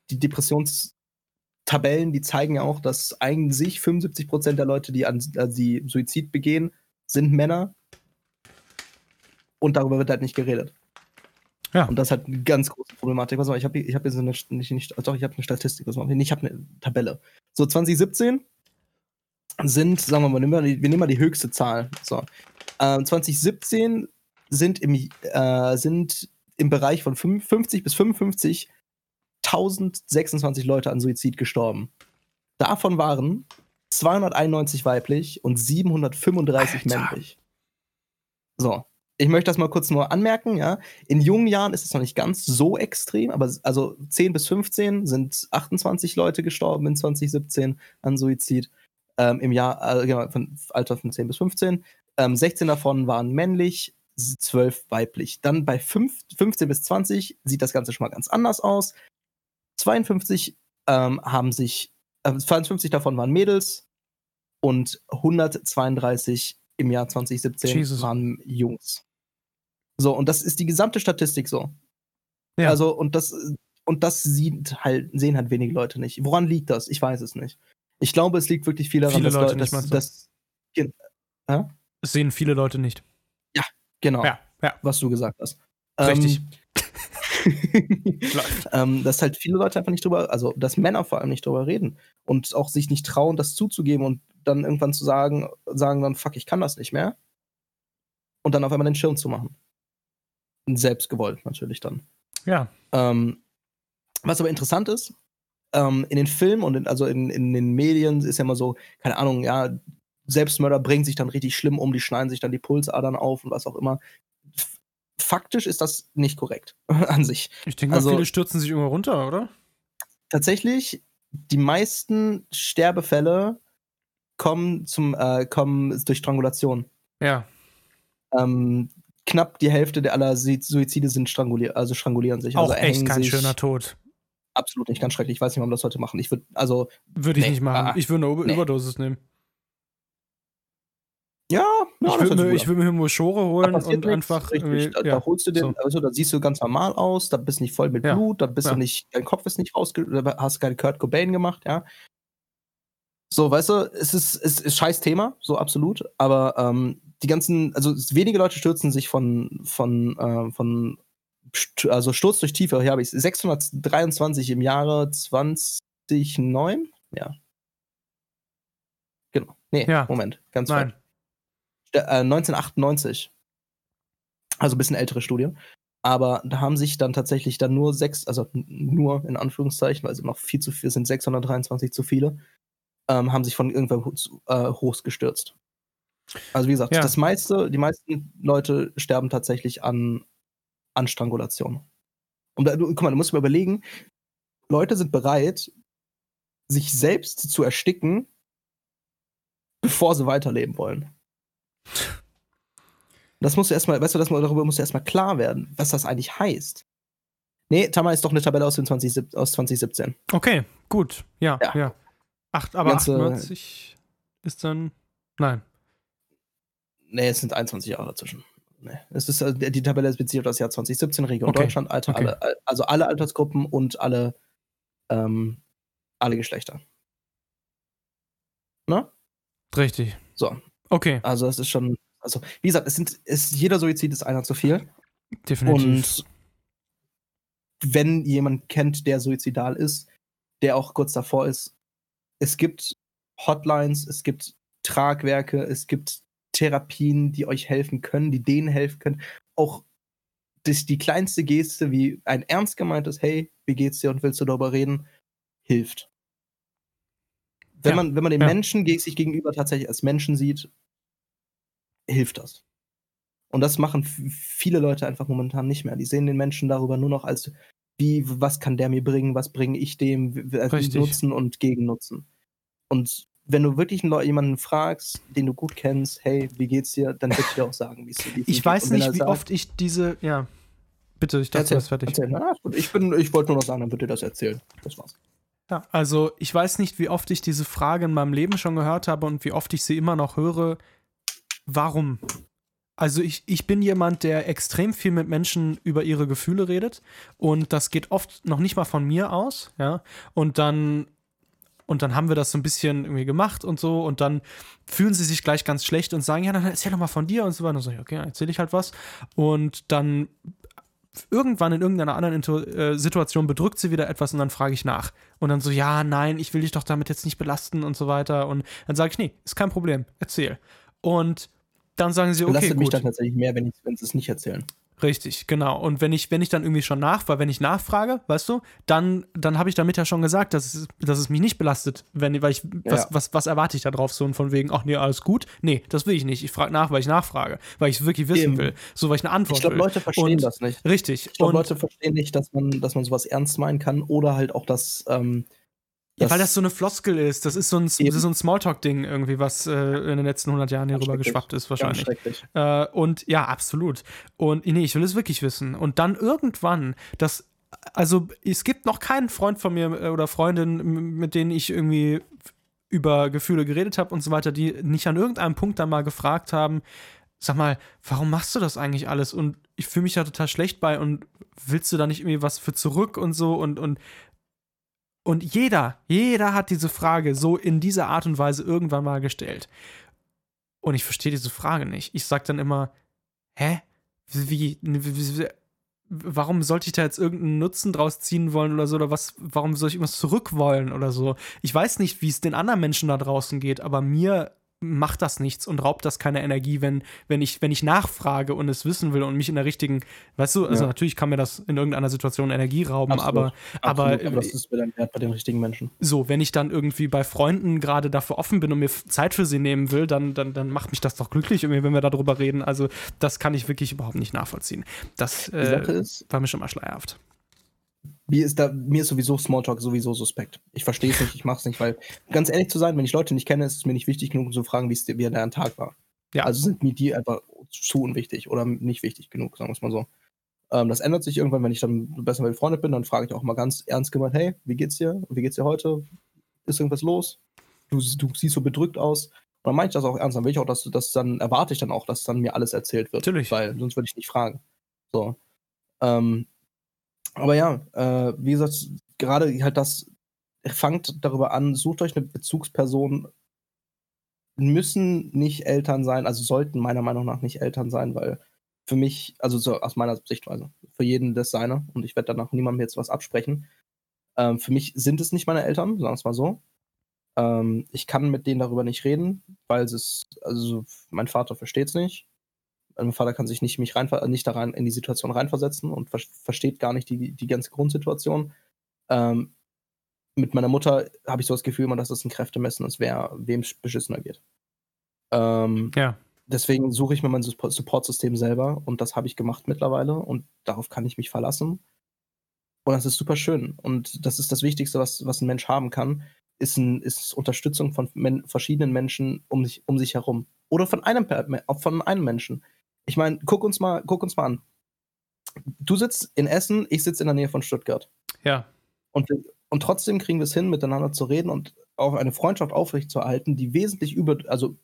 die Depressionstabellen, die zeigen ja auch, dass eigentlich 75% der Leute, die an äh, die Suizid begehen, sind Männer. Und darüber wird halt nicht geredet. Ja. Und das ist halt eine ganz große Problematik. Was war, ich habe ich hab hier so eine, nicht, nicht, doch, ich habe eine Statistik, was nee, ich habe eine Tabelle. So, 2017 sind, sagen wir mal, nehmen wir, die, wir nehmen mal die höchste Zahl. So. Ähm, 2017 sind im, äh, sind im Bereich von 50 bis 55 1026 Leute an Suizid gestorben. Davon waren 291 weiblich und 735 Alter. männlich. So, ich möchte das mal kurz nur anmerken, ja. In jungen Jahren ist es noch nicht ganz so extrem, aber also 10 bis 15 sind 28 Leute gestorben in 2017 an Suizid. Ähm, Im Jahr, äh, genau, von Alter von 10 bis 15. Ähm, 16 davon waren männlich, 12 weiblich. Dann bei 5, 15 bis 20 sieht das Ganze schon mal ganz anders aus. 52 ähm, haben sich, äh, 52 davon waren Mädels und 132 im Jahr 2017 Jesus. waren Jungs. So, und das ist die gesamte Statistik so. Ja. Also, und das, und das sieht halt, sehen halt wenige Leute nicht. Woran liegt das? Ich weiß es nicht. Ich glaube, es liegt wirklich viel daran, Viele dass Leute Leute, nicht, dass, meinst du? dass, Das sehen viele Leute nicht. genau, Ja, ja. was du gesagt hast. Richtig. Ähm, ähm, dass halt viele Leute einfach nicht drüber, also dass Männer vor allem nicht drüber reden und auch sich nicht trauen, das zuzugeben und dann irgendwann zu sagen, sagen dann, fuck, ich kann das nicht mehr. Und dann auf einmal den Schirm zu machen. Und selbst gewollt natürlich dann. Ja. Ähm, was aber interessant ist, ähm, in den Filmen und in, also in, in den Medien ist ja immer so, keine Ahnung, ja, Selbstmörder bringen sich dann richtig schlimm um, die schneiden sich dann die Pulsadern auf und was auch immer. Faktisch ist das nicht korrekt an sich. Ich denke mal, Also- viele stürzen sich irgendwo runter, oder? Tatsächlich, die meisten Sterbefälle kommen, zum, äh, kommen durch Strangulation. Ja. Ähm, knapp die Hälfte der aller Suizide sind stranguliert, also strangulieren sich. Auch also echt kein schöner Tod. Absolut nicht, ganz schrecklich. Ich weiß nicht, warum das heute machen. Ich würde, also, Würde ich Nee. nicht machen. Ah, ich würde eine Über nee. Überdosis nehmen. ja, ja ich würde mir, ich würd mir Hämoschore Da holen und nichts, einfach richtig. irgendwie. Da, ja. da holst du den, so. also da siehst du ganz normal aus, da bist du nicht voll mit Ja. Blut, da bist du nicht, dein Kopf ist nicht rausge, da hast keine Kurt Cobain gemacht, ja. So, weißt du, es ist, es ist scheiß Thema, so absolut, aber ähm, die ganzen, also wenige Leute stürzen sich von, von, äh, von, also Sturz durch Tiefe, hier habe ich 623 im Jahre 2009, ja. Genau. Nee, Ja. Moment, ganz Nein. äh, 1998. Also ein bisschen ältere Studie. Aber da haben sich dann tatsächlich dann nur sechs, also nur in Anführungszeichen, weil es noch viel zu viel sind, 623 zu viele, ähm, haben sich von zu- äh, hoch gestürzt. Also wie gesagt, Ja. das meiste, die meisten Leute sterben tatsächlich an, an Strangulation. Und da, du, guck mal, du musst mal überlegen, Leute sind bereit, sich selbst zu ersticken, bevor sie weiterleben wollen. Das musst du erstmal, weißt du, das, darüber musst du erstmal klar werden, was das eigentlich heißt. Nee, Tama ist doch eine Tabelle aus, dem 20, aus 2017. Okay, gut. Ja, ja. Ja. Acht, aber Ganze- 98 ist dann. Nein. Nee, es sind 21 Jahre dazwischen. Nee. Es ist, äh, die Tabelle ist bezieht auf das Jahr 2017, Region Okay. Deutschland, Alter, Okay. alle, also alle Altersgruppen und alle, ähm, alle Geschlechter. Ne? Richtig. So, Okay, also es ist schon, also wie gesagt, es sind, es, jeder Suizid ist einer zu viel. definitiv. Und wenn jemand kennt, der suizidal ist, der auch kurz davor ist, es gibt Hotlines, es gibt Tragwerke, es gibt Therapien, die euch helfen können, die denen helfen können. Auch das, die kleinste Geste wie ein ernst gemeintes Hey, wie geht's dir und willst du darüber reden, hilft. Wenn, Ja, man, wenn man den ja. Menschen sich gegenüber tatsächlich als Menschen sieht, hilft das. Und das machen viele Leute einfach momentan nicht mehr. Die sehen den Menschen darüber nur noch als, wie, was kann der mir bringen, was bringe ich dem, Richtig. Nutzen und Gegennutzen. Und wenn du wirklich jemanden fragst, den du gut kennst, hey, wie geht's dir, dann wird dir auch sagen, wie es dir dir Ich geht. weiß nicht, wie sagt- oft ich diese. Ja. Bitte, ich dachte, bist fertig. erzähl. Na. Ich, bin- ich wollte nur noch sagen, dann wird dir das erzählen. Das war's. Ja, also ich weiß nicht, wie oft ich diese Frage in meinem Leben schon gehört habe und wie oft ich sie immer noch höre. Warum? Also ich, ich bin jemand, der extrem viel mit Menschen über ihre Gefühle redet und das geht oft noch nicht mal von mir aus, ja. Und dann und dann haben wir das so ein bisschen irgendwie gemacht und so und dann fühlen sie sich gleich ganz schlecht und sagen, ja, dann erzähl doch mal von dir und so weiter. Und so, okay, dann erzähle ich halt was. Und dann irgendwann in irgendeiner anderen äh, Situation bedrückt sie wieder etwas und dann frage ich nach. Und dann so, ja, nein, ich will dich doch damit jetzt nicht belasten und so weiter. Und dann sage ich, nee, ist kein Problem, erzähl. Und dann sagen sie, okay, Belastet mich gut. dann tatsächlich mehr, wenn, ich, wenn sie es nicht erzählen. Richtig, genau. Und wenn ich, wenn ich dann irgendwie schon nach, weil wenn ich nachfrage, weißt du, dann, dann habe ich damit ja schon gesagt, dass es, dass es mich nicht belastet, wenn, weil ich, was, Ja. was, was erwarte ich da drauf? So und von wegen, ach nee, alles gut. Nee, das will ich nicht. Ich frage nach, weil ich nachfrage, weil ich es wirklich wissen Eben. will. So, weil ich eine Antwort Ich glaube, will. Leute verstehen Und- das nicht. Richtig. Ich glaube, Leute verstehen nicht, dass man, dass man sowas ernst meinen kann oder halt auch das. Ähm, Ja, weil das so eine Floskel ist. Das ist so ein, so ein Smalltalk-Ding irgendwie, was äh, in den letzten 100 Jahren hier rüber geschwappt ist, wahrscheinlich. Äh, und ja, absolut. Und nee, ich will es wirklich wissen. Und dann irgendwann, das, also es gibt noch keinen Freund von mir äh, oder Freundin, mit denen ich irgendwie über Gefühle geredet habe und so weiter, die nicht an irgendeinem Punkt dann mal gefragt haben, sag mal, warum machst du das eigentlich alles? Und ich fühle mich da total schlecht bei und willst du da nicht irgendwie was für zurück und so und, und und jeder, jeder hat diese Frage so in dieser Art und Weise irgendwann mal gestellt. Und ich verstehe diese Frage nicht. Ich sag dann immer, hä? Wie, wie, wie, wie warum sollte ich da jetzt irgendeinen Nutzen draus ziehen wollen oder so? Oder was, warum soll ich irgendwas zurück wollen oder so? Ich weiß nicht, wie es den anderen Menschen da draußen geht, aber mir macht das nichts und raubt das keine Energie, wenn, wenn, ich, wenn ich nachfrage und es wissen will und mich in der richtigen, weißt du, also Ja. natürlich kann mir das in irgendeiner Situation Energie rauben, Absolut. aber, aber, Absolut, aber das ist dann wert bei den richtigen Menschen. so, wenn ich dann irgendwie bei Freunden gerade dafür offen bin und mir Zeit für sie nehmen will, dann, dann, dann macht mich das doch glücklich, wenn wir darüber reden. Also, das kann ich wirklich überhaupt nicht nachvollziehen. Das äh, war mir schon mal schleierhaft. Mir ist, da, mir ist sowieso Smalltalk sowieso suspekt. Ich verstehe es nicht, ich mache es nicht, weil, ganz ehrlich zu sein, wenn ich Leute nicht kenne, ist es mir nicht wichtig genug, um zu fragen, wie es dir- wie der Tag war. Ja. Also sind mir die einfach zu unwichtig oder nicht wichtig genug, sagen wir es mal so. Ähm, das ändert sich irgendwann, wenn ich dann besser befreundet bin, dann frage ich auch mal ganz ernst gemeint, hey, wie geht's dir? Wie geht's dir heute? Ist irgendwas los? Du, du siehst so bedrückt aus. Und dann meine ich das auch ernst, dann will ich auch, dass du das dann erwarte ich dann auch, dass dann mir alles erzählt wird. Natürlich. Weil sonst würde ich nicht fragen. So. Ähm, aber ja, äh, wie gesagt, gerade halt das fangt darüber an, sucht euch eine Bezugsperson, müssen nicht Eltern sein, also sollten meiner Meinung nach nicht Eltern sein, weil für mich, also so aus meiner Sichtweise, für jeden das seine, und ich werde danach niemandem jetzt was absprechen. Ähm, für mich sind es nicht meine Eltern, sagen wir es mal so. Ähm, ich kann mit denen darüber nicht reden, weil es also mein Vater versteht es nicht. Mein Vater kann sich nicht, mich rein, nicht da rein in die Situation reinversetzen und ver versteht gar nicht die, die ganze Grundsituation. Ähm, mit meiner Mutter habe ich so das Gefühl immer, dass es ein Kräftemessen ist, wer wem beschissener geht. Ähm, Ja. deswegen suche ich mir mein Support- Support-System selber und das habe ich gemacht mittlerweile und darauf kann ich mich verlassen. Und das ist super schön. Und das ist das Wichtigste, was, was ein Mensch haben kann, ist, ein, ist Unterstützung von men verschiedenen Menschen um sich, um sich herum. Oder von einem, von einem Menschen. Ich meine, guck uns mal, guck uns mal an. Du sitzt in Essen, ich sitze in der Nähe von Stuttgart. Ja. Und, und trotzdem kriegen wir es hin, miteinander zu reden und auch eine Freundschaft aufrechtzuerhalten, die wesentlich über, also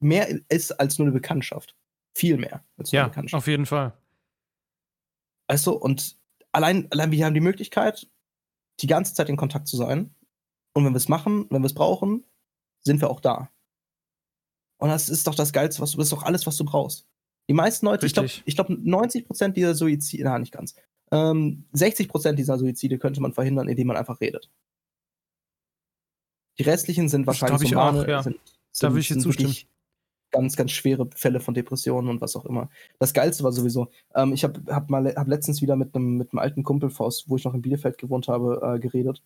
mehr ist als nur eine Bekanntschaft. Viel mehr als nur Ja, eine Bekanntschaft. auf jeden Fall. Weißt du, und allein, allein wir haben die Möglichkeit, die ganze Zeit in Kontakt zu sein. Und wenn wir es machen, wenn wir es brauchen, sind wir auch da. Und das ist doch das Geilste, was du, das ist doch alles, was du brauchst. Die meisten Leute, ich glaube, Richtig. ich glaub, 90% dieser Suizide, na, nicht ganz, ähm, 60% dieser Suizide könnte man verhindern, indem man einfach redet. Die restlichen sind wahrscheinlich ich so auch, ja. sind, Da will ich sind zustimmen. Ganz, ganz schwere Fälle von Depressionen und was auch immer. Das Geilste war sowieso, ähm, ich habe hab mal hab letztens wieder mit einem mit einem alten Kumpel, wo ich noch in Bielefeld gewohnt habe, äh, geredet.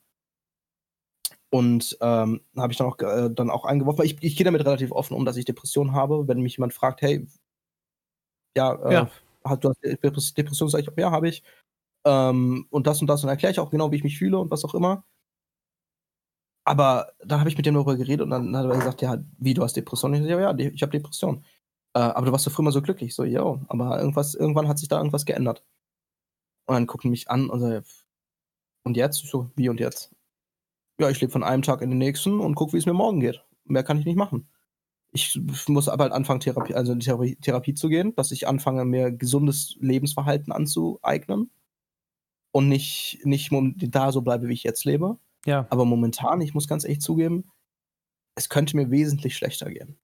Und ähm, habe ich dann auch, äh, dann auch eingeworfen, weil ich, ich gehe damit relativ offen um, dass ich Depressionen habe. Wenn mich jemand fragt, hey, ja, äh, Ja. Hast, du hast Depres- Depression, sage ich, ja, habe ich. Ähm, und das und das und erkläre ich auch genau, wie ich mich fühle und was auch immer. Aber dann habe ich mit dem darüber geredet und dann hat er gesagt, ja, wie, du hast Depression? Ich so, ja, ja, ich habe Depression. Äh, aber du warst doch früher mal so glücklich. So, ja, aber irgendwas, irgendwann hat sich da irgendwas geändert. Und dann gucken mich an und so, und jetzt? Ich so, wie und jetzt? Ja, ich lebe von einem Tag in den nächsten und gucke, wie es mir morgen geht. Mehr kann ich nicht machen. Ich muss aber halt anfangen, Therapie, also in die Therapie, Therapie zu gehen, dass ich anfange, mir gesundes Lebensverhalten anzueignen und nicht, nicht da so bleibe, wie ich jetzt lebe. Ja. Aber momentan, ich muss ganz ehrlich zugeben, es könnte mir wesentlich schlechter gehen.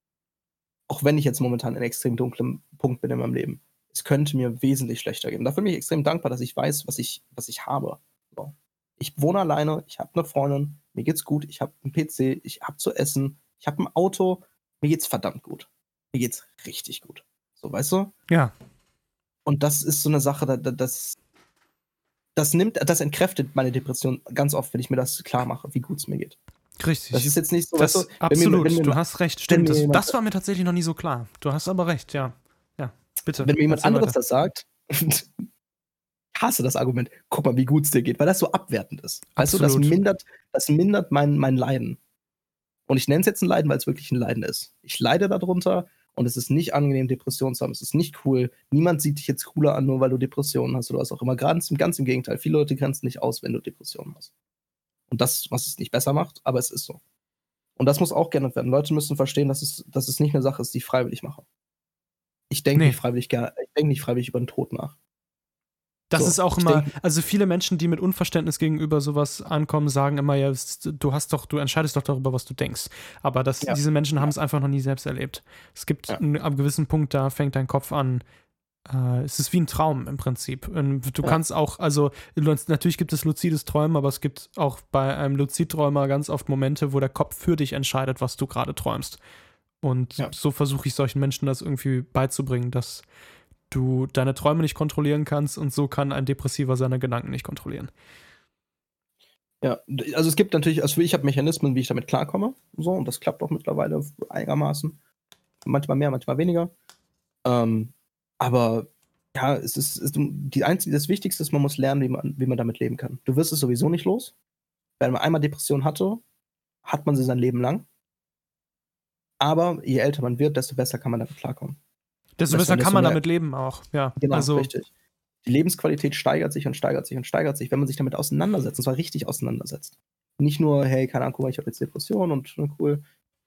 Auch wenn ich jetzt momentan in einem extrem dunklem Punkt bin in meinem Leben. Es könnte mir wesentlich schlechter gehen. Dafür bin ich extrem dankbar, dass ich weiß, was ich, was ich habe. So. Ich wohne alleine, ich habe eine Freundin, mir geht's gut, ich habe einen PC, ich habe zu essen, ich habe ein Auto, mir geht's verdammt gut. Mir geht's richtig gut. So, weißt du? Ja. Und das ist so eine Sache, das, das nimmt, das entkräftet meine Depression ganz oft, wenn ich mir das klar mache, wie gut es mir geht. Richtig. Das ist jetzt nicht so. Das, weißt du, absolut, mir, mir, du hast recht, stimmt. Das, das, war mir tatsächlich noch nie so klar. Du hast aber recht, ja. Ja, bitte. Wenn mir jemand anderes weiter. das sagt, hasse das Argument, guck mal, wie gut es dir geht, weil das so abwertend ist. Weißt du, das mindert, das mindert mein, mein Leiden. Und ich nenne es jetzt ein Leiden, weil es wirklich ein Leiden ist. Ich leide darunter und es ist nicht angenehm, Depressionen zu haben. Es ist nicht cool. Niemand sieht dich jetzt cooler an, nur weil du Depressionen hast oder was auch immer. Ganz, ganz im Gegenteil. Viele Leute grenzen nicht aus, wenn du Depressionen hast. Und das, was es nicht besser macht, aber es ist so. Und das muss auch geändert werden. Leute müssen verstehen, dass es, dass es nicht eine Sache ist, die ich freiwillig mache. Ich denke nee. nicht freiwillig ich denke nicht freiwillig über den Tod nach. Das so, ist auch immer, denk, also viele Menschen, die mit Unverständnis gegenüber sowas ankommen, sagen immer, ja, du hast doch, du entscheidest doch darüber, was du denkst. Aber das, ja. diese Menschen haben es einfach noch nie selbst erlebt. Es gibt ja. einen, ab gewissen Punkt, da fängt dein Kopf an, äh, es ist wie ein Traum im Prinzip. Und du ja. kannst auch, also natürlich gibt es luzides Träumen, aber es gibt auch bei einem Luzidträumer ganz oft Momente, wo der Kopf für dich entscheidet, was du gerade träumst. Und so versuche ich solchen Menschen das irgendwie beizubringen, dass du deine Träume nicht kontrollieren kannst und so kann ein Depressiver seine Gedanken nicht kontrollieren. Ja, also es gibt natürlich, also ich habe Mechanismen, wie ich damit klarkomme, so und das klappt auch mittlerweile einigermaßen. Manchmal mehr, manchmal weniger. Ähm, aber ja, es ist, ist die einzige, das Wichtigste ist, man muss lernen, wie man, wie man damit leben kann. Du wirst es sowieso nicht los. Wenn man einmal Depression hatte, hat man sie sein Leben lang. Aber je älter man wird, desto besser kann man damit klarkommen. Desto besser kann man damit leben auch, ja. Genau, also, richtig. Die Lebensqualität steigert sich und steigert sich und steigert sich, wenn man sich damit auseinandersetzt, und zwar richtig auseinandersetzt. Nicht nur, hey, keine Ahnung, guck mal, ich habe jetzt Depression und cool,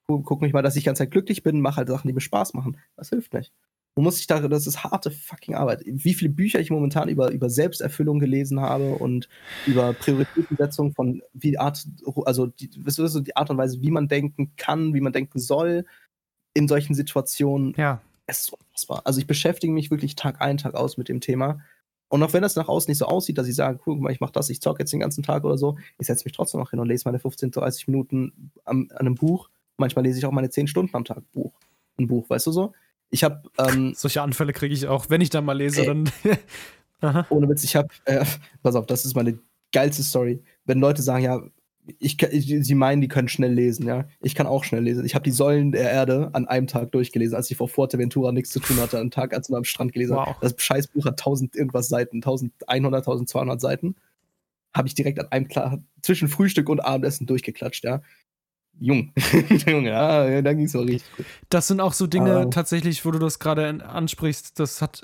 cool, guck mich mal, dass ich ganz Zeit glücklich bin, mach halt Sachen, die mir Spaß machen. Das hilft nicht. Du musst dich da, das ist harte fucking Arbeit. Wie viele Bücher ich momentan über, über Selbsterfüllung gelesen habe und über Prioritätensetzung von wie Art, also die, weißt du, die Art und Weise, wie man denken kann, wie man denken soll in solchen Situationen. Ja. Es ist unfassbar. Also ich beschäftige mich wirklich Tag ein, Tag aus mit dem Thema. Und auch wenn das nach außen nicht so aussieht, dass ich sage, guck mal, ich mache das, ich zocke jetzt den ganzen Tag oder so, ich setze mich trotzdem noch hin und lese meine 15, 30 Minuten am, an einem Buch. Manchmal lese ich auch meine 10 Stunden am Tag Buch. Ein Buch, weißt du so? Ich habe ähm, solche Anfälle kriege ich auch, wenn ich dann mal lese, ey, dann. ohne Witz, ich habe, äh, pass auf, das ist meine geilste Story. Wenn Leute sagen, ja, ich, ich, sie meinen, die können schnell lesen, ja. Ich kann auch schnell lesen. Ich habe die Säulen der Erde an einem Tag durchgelesen, als ich vor Fuerteventura nichts zu tun hatte, einen Tag, als ich am Strand gelesen wow. Das Scheißbuch hat 1000 irgendwas Seiten, 1100, 1200 Seiten. Habe ich direkt an einem klar zwischen Frühstück und Abendessen durchgeklatscht, ja. Jung. Jung, ja, da ging es auch richtig gut. Das sind auch so Dinge uh, tatsächlich, wo du das gerade ansprichst, das hat,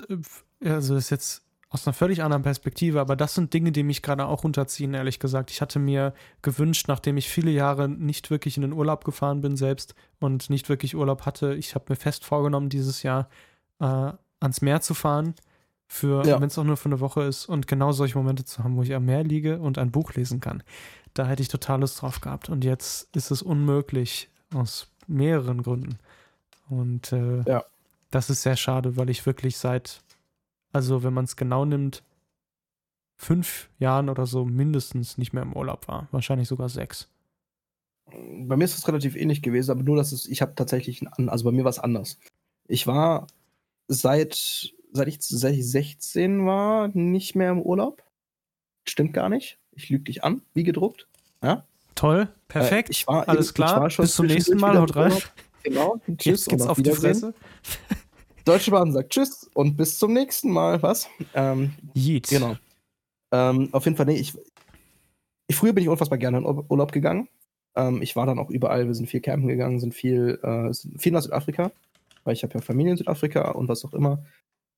äh, also ist jetzt aus einer völlig anderen Perspektive, aber das sind Dinge, die mich gerade auch runterziehen, ehrlich gesagt. Ich hatte mir gewünscht, nachdem ich viele Jahre nicht wirklich in den Urlaub gefahren bin selbst und nicht wirklich Urlaub hatte, ich habe mir fest vorgenommen, dieses Jahr äh, ans Meer zu fahren, für, ja. wenn es auch nur für eine Woche ist und genau solche Momente zu haben, wo ich am Meer liege und ein Buch lesen kann. Da hätte ich total Lust drauf gehabt. Und jetzt ist es unmöglich aus mehreren Gründen. Und äh, ja. das ist sehr schade, weil ich wirklich seit also wenn man es genau nimmt, fünf Jahren oder so mindestens nicht mehr im Urlaub war. Wahrscheinlich sogar sechs. Bei mir ist es relativ ähnlich gewesen, aber nur, dass es, ich habe tatsächlich, also bei mir war es anders. Ich war seit, seit ich, seit ich 16 war nicht mehr im Urlaub. Stimmt gar nicht. Ich lüge dich an, wie gedruckt. Ja? Toll, perfekt. Äh, ich war, Alles klar. Bis zum nächsten Mal. Haut rein. Genau. Tschüss. Jetzt geht's auf die Fresse. Deutsche Bahn sagt Tschüss und bis zum nächsten Mal. Was? Ähm, Yeet. Genau. Ähm, auf jeden Fall, nee, ich, ich, früher bin ich unfassbar gerne in Urlaub gegangen. Ähm, ich war dann auch überall, wir sind viel campen gegangen, sind viel, äh, viel nach Südafrika, weil ich habe ja Familie in Südafrika und was auch immer.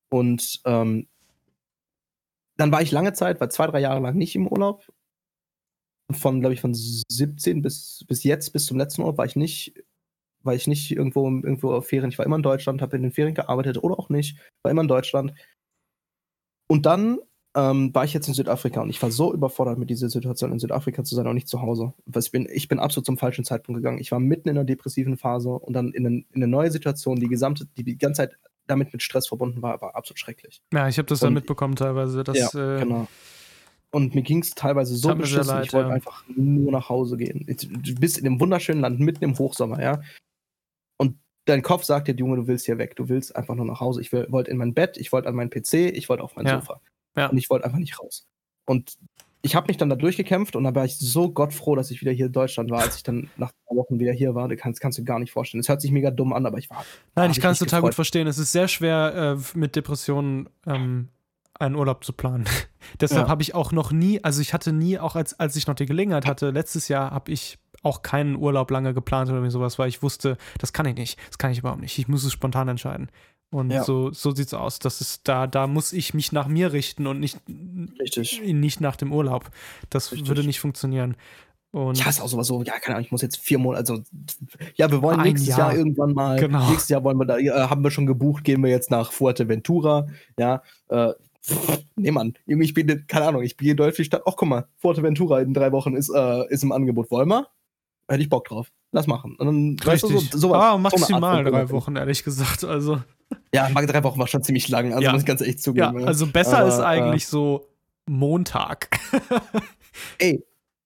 Und ähm, dann war ich lange Zeit, war zwei, drei Jahre lang nicht im Urlaub. Von, glaube ich, von 17 bis, bis jetzt, bis zum letzten Urlaub war ich nicht weil ich nicht irgendwo, irgendwo auf Ferien, ich war immer in Deutschland, habe in den Ferien gearbeitet oder auch nicht, war immer in Deutschland. Und dann ähm, war ich jetzt in Südafrika und ich war so überfordert mit dieser Situation, in Südafrika zu sein, auch nicht zu Hause. Ich bin, ich bin absolut zum falschen Zeitpunkt gegangen. Ich war mitten in einer depressiven Phase und dann in, in eine neue Situation, die gesamte, die die ganze Zeit damit mit Stress verbunden war, war absolut schrecklich. Ja, ich habe das und, dann mitbekommen teilweise. Dass, ja, äh, genau. Und mir ging es teilweise so beschissen, leid, ich wollte ja. einfach nur nach Hause gehen. Du bist in dem wunderschönen Land, mitten im Hochsommer, ja dein Kopf sagt dir, Junge, du willst hier weg, du willst einfach nur nach Hause. Ich wollte in mein Bett, ich wollte an mein PC, ich wollte auf mein Ja. Sofa. Ja. Und ich wollte einfach nicht raus. Und ich habe mich dann da durchgekämpft und da war ich so gottfroh, dass ich wieder hier in Deutschland war, als ich dann nach zwei Wochen wieder hier war. Das kannst, kannst du gar nicht vorstellen. Es hört sich mega dumm an, aber ich war. Nein, ich kann es total gut gefreut. verstehen. Es ist sehr schwer, äh, mit Depressionen ähm, einen Urlaub zu planen. Deshalb Ja. habe ich auch noch nie, also ich hatte nie, auch als, als ich noch die Gelegenheit hatte, letztes Jahr habe ich auch keinen Urlaub lange geplant oder sowas, weil ich wusste, das kann ich nicht, das kann ich überhaupt nicht. Ich muss es spontan entscheiden. Und Ja. so, so sieht es aus. Das ist da, da muss ich mich nach mir richten und nicht, Richtig. nicht nach dem Urlaub. Das Richtig. würde nicht funktionieren. Und Ich hasse auch sowas so, ja, keine Ahnung, ich muss jetzt vier Monate, also, ja, wir wollen nächstes Jahr. Jahr irgendwann mal, Genau. nächstes Jahr wollen wir da, äh, haben wir schon gebucht, gehen wir jetzt nach Fuerteventura, ja, äh, pff, nee, Mann, irgendwie, ich bin, keine Ahnung, ich gehe durch die Stadt, ach, guck mal, Fuerteventura in drei Wochen ist, äh, ist im Angebot, wollen wir? Hätte ich Bock drauf, lass machen. Und dann, weißt du, richtig. so, ah, so maximal von drei. Wochen, ehrlich gesagt. Also, Ja, drei Wochen war schon ziemlich lang, also Ja. muss ich ganz echt ja, zugeben. also besser Aber, ist äh, eigentlich so Montag. ey,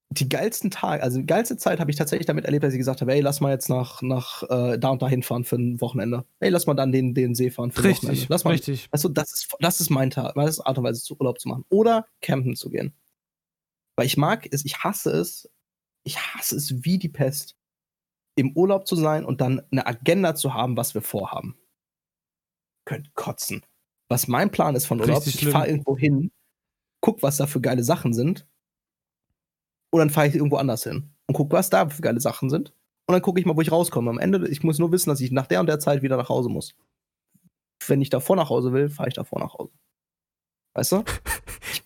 die geilsten Tage, also die geilste Zeit habe ich tatsächlich damit erlebt, dass ich gesagt habe, ey, lass mal jetzt nach, nach äh, da und dahin fahren für ein Wochenende. Ey, lass mal dann den, den See fahren für ein Wochenende. Richtig, Lass mal, richtig. Weißt du, das ist, das ist mein Tag, das ist Art und Weise, zu Urlaub zu machen. Oder campen zu gehen. Weil ich mag es, ich hasse es, ich hasse es wie die Pest, im Urlaub zu sein und dann eine Agenda zu haben, was wir vorhaben. Könnt kotzen. Was mein Plan ist von Urlaub, Richtig ich schlimm. fahre irgendwo hin, guck, was da für geile Sachen sind. Und dann fahre ich irgendwo anders hin und guck, was da für geile Sachen sind. Und dann gucke ich mal, wo ich rauskomme. Am Ende, ich muss nur wissen, dass ich nach der und der Zeit wieder nach Hause muss. Wenn ich davor nach Hause will, fahre ich davor nach Hause. Weißt du?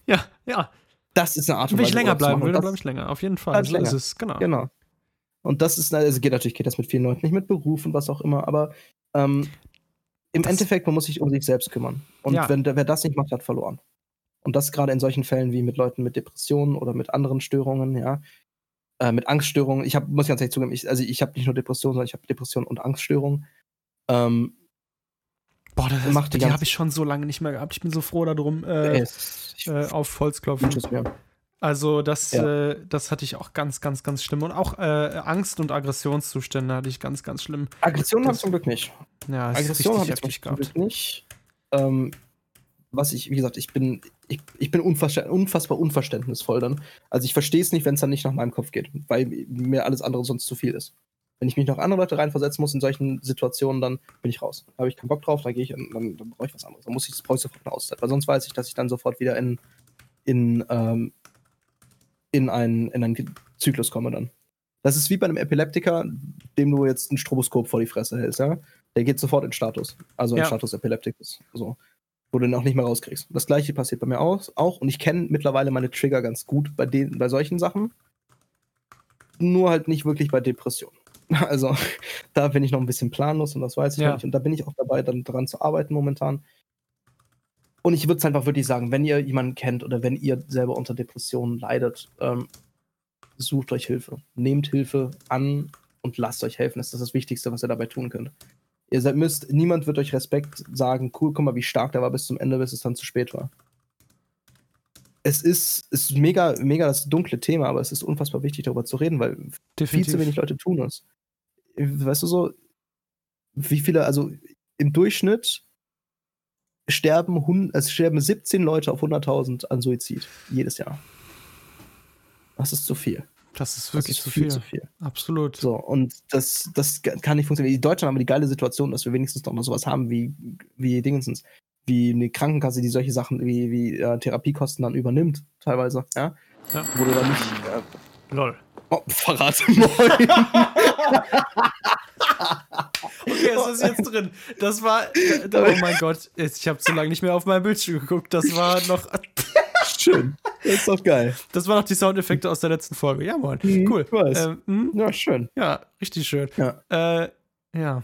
Ja, ja. Das ist eine Art und Wenn ich Weise, länger Urlaub bleiben will, dann bleibe ich länger. Auf jeden Fall. So länger. ist es, genau. Genau. Und das ist, also geht natürlich, geht das mit vielen Leuten nicht mit Beruf und was auch immer, aber ähm, im Das- Endeffekt, man muss sich um sich selbst kümmern. Und Ja. wenn wer das nicht macht, hat verloren. Und das gerade in solchen Fällen wie mit Leuten mit Depressionen oder mit anderen Störungen, ja, äh, mit Angststörungen. Ich hab, muss ganz ehrlich zugeben, ich, also ich habe nicht nur Depressionen, sondern ich habe Depressionen und Angststörungen. Ähm, Boah, das, Macht die die habe ich schon so lange nicht mehr gehabt. Ich bin so froh darum, äh, ich äh, auf Holz klopfen. Also das, Ja. äh, das hatte ich auch ganz, ganz, ganz schlimm. Und auch äh, Angst- und Aggressionszustände hatte ich ganz, ganz schlimm. Aggression habe ich zum Glück nicht. Ja, Aggression habe ich zum. Glück nicht. Ähm, was ich, wie gesagt, ich bin, ich, ich bin unverstä unfassbar unverständnisvoll dann. Also ich verstehe es nicht, wenn es dann nicht nach meinem Kopf geht, weil mir alles andere sonst zu viel ist. Wenn ich mich noch andere Leute reinversetzen muss in solchen Situationen, dann bin ich raus. Da habe ich keinen Bock drauf, da gehe ich, dann, dann, dann brauche ich was anderes. Dann muss ich, brauche ich sofort eine Auszeit, weil sonst weiß ich, dass ich dann sofort wieder in, in, ähm, in, einen, in einen Zyklus komme dann. Das ist wie bei einem Epileptiker, dem du jetzt ein Stroboskop vor die Fresse hältst, ja? Der geht sofort in Status. Also in Ja. Status Epilepticus. So. Wo du den auch nicht mehr rauskriegst. Das gleiche passiert bei mir auch. auch und ich kenne mittlerweile meine Trigger ganz gut bei, den, bei solchen Sachen. Nur halt nicht wirklich bei Depressionen. Also, da bin ich noch ein bisschen planlos und das weiß ich Ja. nicht. Und da bin ich auch dabei, dann dran zu arbeiten momentan. Und ich würde es einfach wirklich sagen, wenn ihr jemanden kennt oder wenn ihr selber unter Depressionen leidet, ähm, sucht euch Hilfe. Nehmt Hilfe an und lasst euch helfen. Das ist das Wichtigste, was ihr dabei tun könnt. Ihr seid, müsst, niemand wird euch Respekt sagen, cool, guck mal, wie stark der war bis zum Ende, bis es dann zu spät war. Es ist, ist mega, mega das dunkle Thema, aber es ist unfassbar wichtig, darüber zu reden, weil viel Definitiv. zu wenig Leute tun es. Weißt du so, wie viele, also im Durchschnitt sterben, hun- es sterben 17 Leute auf 100.000 an Suizid jedes Jahr. Das ist zu viel. Das ist Das wirklich ist zu viel viel. zu viel. Absolut. So, und das, das kann nicht funktionieren. In Deutschland haben wir die geile Situation, dass wir wenigstens noch mal sowas haben wie, wie Dingensens, wie eine Krankenkasse, die solche Sachen wie, wie äh, Therapiekosten dann übernimmt, teilweise, ja. Ja. Wo du dann nicht. Äh, Lol. oh, verrate Moin. Okay, was ist jetzt drin? Das war. Oh mein Gott, ich habe zu lange nicht mehr auf mein Bildschirm geguckt. Das war noch. Schön. Das ist doch geil. Das waren noch die Soundeffekte aus der letzten Folge. Ja, moin. Mhm, Cool. ich weiß. Ähm, hm, Ja, schön. ja, richtig schön. Ja. Äh, ja.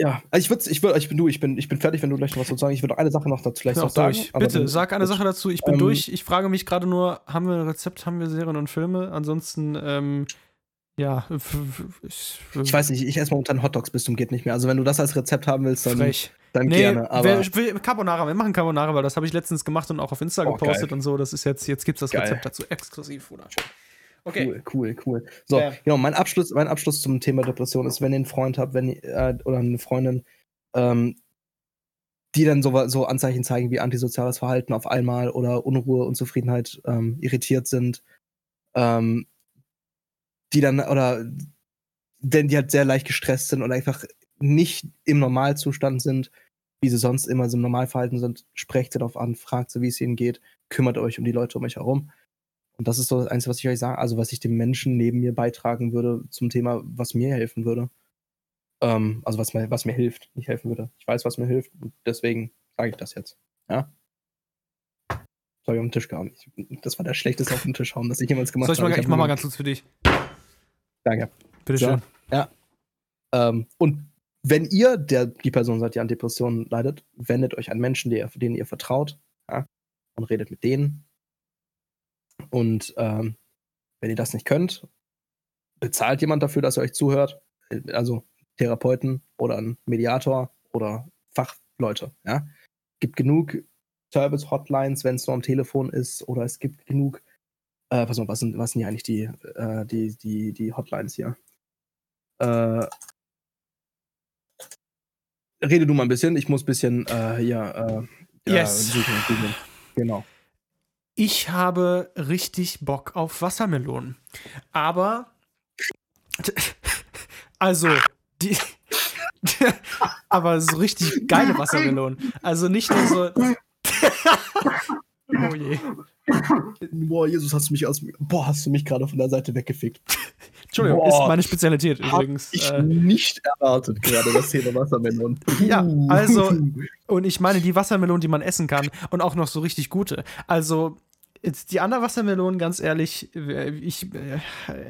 Ja, also ich würde, ich würde, ich bin du, ich bin, ich bin fertig, wenn du gleich noch was dazu sagen. Ich würde noch eine Sache noch dazu vielleicht Hör noch sagen. Bitte, sag eine Sache dazu. Ich bin Ähm, durch. Ich frage mich gerade nur, haben wir ein Rezept, haben wir Serien und Filme? Ansonsten, ähm, ja. Ich, Ich weiß nicht, ich esse momentan Hotdogs bis zum geht nicht mehr. Also wenn du das als Rezept haben willst, dann, Frech. dann Nee, gerne. Aber will Carbonara, wir machen Carbonara, weil das habe ich letztens gemacht und auch auf Insta Oh, gepostet geil. und so. Das ist jetzt, jetzt gibt es das Geil. Rezept dazu exklusiv, oder? Okay. Cool, cool, cool. So, Ja. genau, mein Abschluss, mein Abschluss zum Thema Depression ist, wenn ihr einen Freund habt, wenn äh, oder eine Freundin, ähm, die dann so, so Anzeichen zeigen wie antisoziales Verhalten auf einmal oder Unruhe, Unzufriedenheit, ähm, irritiert sind, ähm, die dann, oder denn die halt sehr leicht gestresst sind oder einfach nicht im Normalzustand sind, wie sie sonst immer so im Normalverhalten sind, sprecht sie darauf an, fragt sie, wie es ihnen geht, kümmert euch um die Leute um euch herum. Und das ist so das Einzige, was ich euch sage, also was ich dem Menschen neben mir beitragen würde zum Thema, was mir helfen würde. Ähm, also was mir, was mir hilft, nicht helfen würde. Ich weiß, was mir hilft, und deswegen sage ich das jetzt. Ja? Soll ich auf den Tisch gehauen? Ich, das war das Schlechteste auf den Tisch hauen, das ich jemals gemacht Soll ich, habe. mal, ich hab mach mal ganz kurz für dich. Danke. Bitte So. schön. Ähm, und wenn ihr der, die Person seid, die an Depressionen leidet, wendet euch an Menschen, die ihr, denen ihr vertraut, ja, und redet mit denen. Und ähm, wenn ihr das nicht könnt, bezahlt jemand dafür, dass er euch zuhört. Äh, Also Therapeuten oder ein Mediator oder Fachleute. Ja. Gibt genug Service-Hotlines, wenn es nur am Telefon ist, oder es gibt genug. Äh, pass mal, was sind, was sind hier eigentlich die, äh, die, die, die Hotlines hier? Äh, rede du mal ein bisschen, ich muss ein bisschen äh, hier äh, Yes. suchen, googeln. Genau. Ich habe richtig Bock auf Wassermelonen. Aber. Also, die. aber so richtig geile Wassermelonen. Also nicht nur so. oh je. Boah, Jesus, hast du mich aus Boah, hast du mich gerade von der Seite weggefickt. Entschuldigung, Boah. ist meine Spezialität übrigens. ich Äh, nicht erwartet gerade das Thema Wassermelon. Ja, also- und ich meine die Wassermelonen, die man essen kann und auch noch so richtig gute. Also. Die anderen Wassermelonen, ganz ehrlich, äh, ich, äh,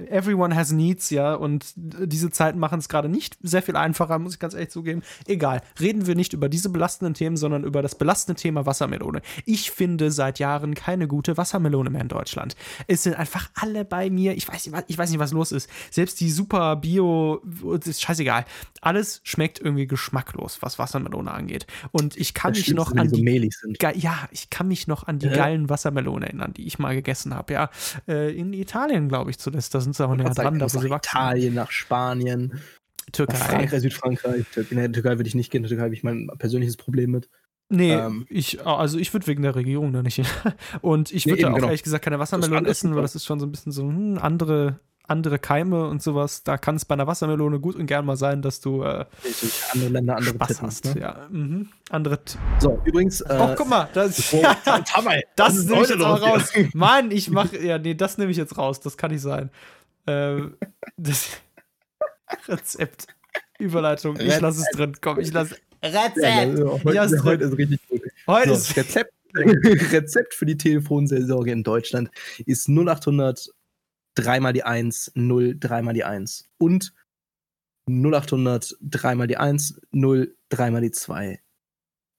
everyone has needs, ja, und diese Zeiten machen es gerade nicht sehr viel einfacher, muss ich ganz ehrlich zugeben. Egal, reden wir nicht über diese belastenden Themen, sondern über das belastende Thema Wassermelone. Ich finde seit Jahren keine gute Wassermelone mehr in Deutschland. Es sind einfach alle bei mir, ich weiß, nicht, was- ich weiß nicht, was los ist. Selbst die super Bio, ist scheißegal. Alles schmeckt irgendwie geschmacklos, was Wassermelone angeht. Und ich kann Das mich noch an die so ja, ich kann mich noch an die Ja. geilen Wassermelonen erinnern, die ich mal gegessen habe. Ja, äh, in Italien, glaube ich, zuletzt. Da sind sie auch näher dran, da wo sie nach wachsen. Italien, nach Spanien, nach Türkei. Frankreich, Südfrankreich. In der Türkei würde ich nicht gehen. In der Türkei habe ich mein persönliches Problem mit. Nee, Ähm. ich, also ich würde wegen der Regierung da nicht hin. Und ich Nee, würde eben, auch genau. ehrlich gesagt keine Wassermelonen alles essen, weil das ist schon so ein bisschen so hm, andere, andere Keime und sowas. Da kann es bei einer Wassermelone gut und gern mal sein, dass du äh, andere Länder, andere Spaß Titten, hast. ne? Ja, mhm. andere. T So, übrigens. Äh, oh, guck mal, das, Tamay, das nehme ich jetzt auch raus. hier? Mann, ich mache, ja, nee, das nehme ich jetzt raus. Das kann nicht sein. Ähm, das Rezept, Überleitung. Ich lasse es drin. Komm, ich lasse. Ja, Rezept. also, hab's heute, drin. heute ist richtig gut. Heute So, ist. Rezept, Rezept für die Telefonseelsorge in Deutschland ist 0800 dreimal die 1, 0 dreimal die 1 und 0800 dreimal die 1, 0 dreimal die 2,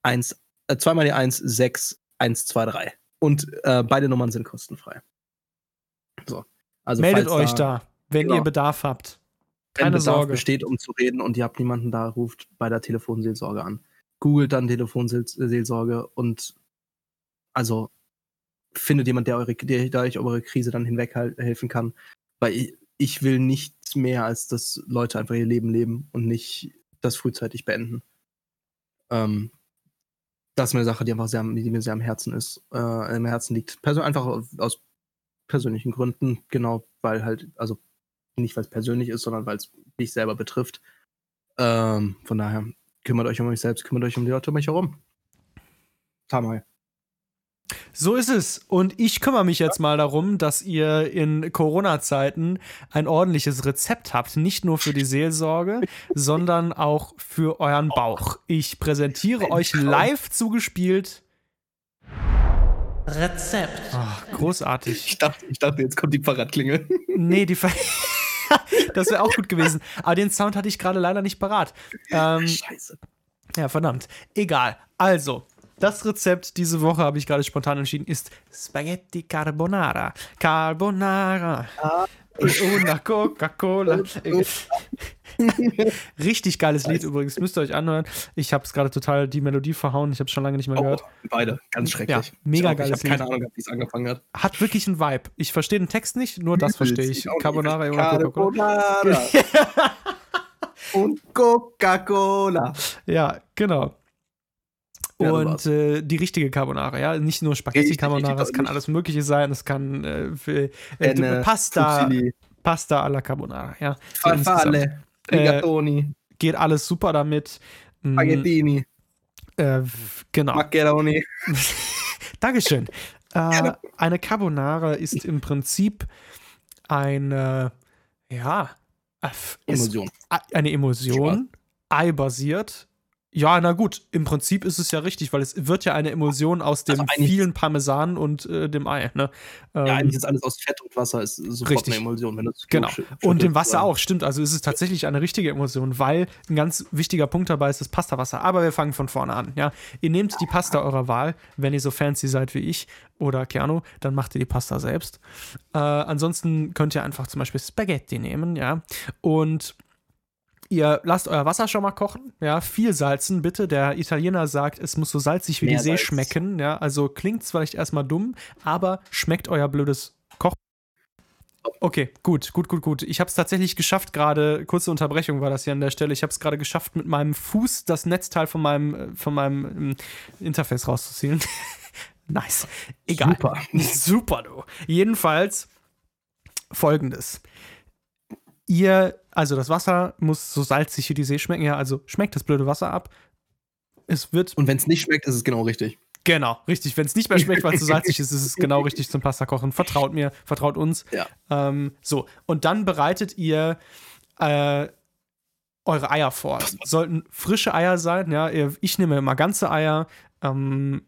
1, äh, zweimal die 1, 6, 1, 2, 3. Und äh, beide Nummern sind kostenfrei. So. Also Meldet euch da, wenn Genau. ihr Bedarf habt. wenn Keine Bedarf Sorge. besteht, um zu reden und ihr habt niemanden da, ruft bei der Telefonseelsorge an. Googelt dann Telefonseelsorge und also findet jemand, der, eure, der, der euch eure Krise dann hinweg hel- helfen kann. Weil ich, ich will nichts mehr, als dass Leute einfach ihr Leben leben und nicht das frühzeitig beenden. Ähm, das ist eine Sache, die einfach sehr, die mir sehr am Herzen ist, äh, am Herzen liegt. Persön einfach aus persönlichen Gründen, genau, weil halt, also nicht weil es persönlich ist, sondern weil es dich selber betrifft. Ähm, von daher, kümmert euch um euch selbst, kümmert euch um die Leute um euch herum. Tamay. So ist es. Und ich kümmere mich jetzt mal darum, dass ihr in Corona-Zeiten ein ordentliches Rezept habt. Nicht nur für die Seelsorge, sondern auch für euren Bauch. Ich präsentiere euch live zugespielt. Rezept. Oh, großartig. Ich dachte, ich dachte, jetzt kommt die Fahrradklingel. Nee, die Ver Das wäre auch gut gewesen. Aber den Sound hatte ich gerade leider nicht parat. Ähm, Scheiße. ja, verdammt. Egal. Also, das Rezept diese Woche habe ich gerade spontan entschieden, ist Spaghetti Carbonara. Carbonara. Ah. E una Coca-Cola. Richtig geiles Lied übrigens, müsst ihr euch anhören. Ich habe es gerade total die Melodie verhauen, ich habe es schon lange nicht mehr Oh, gehört. beide, ganz schrecklich. Ja, mega ich geiles Ich habe keine Lied. Ahnung, wie es angefangen hat. Hat wirklich einen Vibe. Ich verstehe den Text nicht, nur das verstehe ich. Carbonara oder Coca-Cola. Carbonara. Und Coca-Cola. Ja, genau. Ja, Und äh, die richtige Carbonara, ja, nicht nur Spaghetti Carbonara, richtig es kann alles Mögliche sein, es kann äh, für, äh, Pasta, Fusilli, Pasta alla Carbonara, ja. Farfalle, Äh, Rigatoni, Geht alles super damit. Mm, Spaghettini, Äh, genau. Maccheroni. Dankeschön. Äh, eine Carbonara ist im Prinzip eine, ja, Emulsion. eine Emulsion, eibasiert. Ja, na gut, im Prinzip ist es ja richtig, weil es wird ja eine Emulsion aus dem Also vielen Parmesan und äh, dem Ei. Ne? Ähm, Ja, eigentlich ist alles aus Fett und Wasser, ist sofort Richtig. eine Emulsion. Wenn das Genau. Und dem Wasser auch, stimmt. Also ist es tatsächlich eine richtige Emulsion, weil ein ganz wichtiger Punkt dabei ist das Pastawasser. Aber wir fangen von vorne an. Ja? Ihr nehmt die Pasta eurer Wahl, wenn ihr so fancy seid wie ich oder Keanu, dann macht ihr die Pasta selbst. Äh, ansonsten könnt ihr einfach zum Beispiel Spaghetti nehmen, ja. Und ihr lasst euer Wasser schon mal kochen, ja. Viel salzen, bitte. Der Italiener sagt, es muss so salzig wie die See Meersalz. schmecken, ja. Also klingt zwar vielleicht erstmal dumm, aber schmeckt euer blödes Koch. Okay, gut, gut, gut, gut. Ich habe es tatsächlich geschafft, gerade, kurze Unterbrechung war das hier an der Stelle, ich habe es gerade geschafft, mit meinem Fuß das Netzteil von meinem, äh, von meinem ähm, Interface rauszuziehen. nice. Egal. Super. Super, du. Jedenfalls folgendes. Ihr, also das Wasser muss so salzig wie die See schmecken, ja, also schmeckt das blöde Wasser ab. Es wird Und wenn es nicht schmeckt, ist es genau richtig. Genau, richtig. Wenn es nicht mehr schmeckt, weil es zu salzig ist, ist es genau richtig zum Pasta kochen. Vertraut mir, vertraut uns. Ja. Ähm, so, und dann bereitet ihr äh, eure Eier vor. Sollten frische Eier sein, ja. Ich nehme immer ganze Eier. Ähm,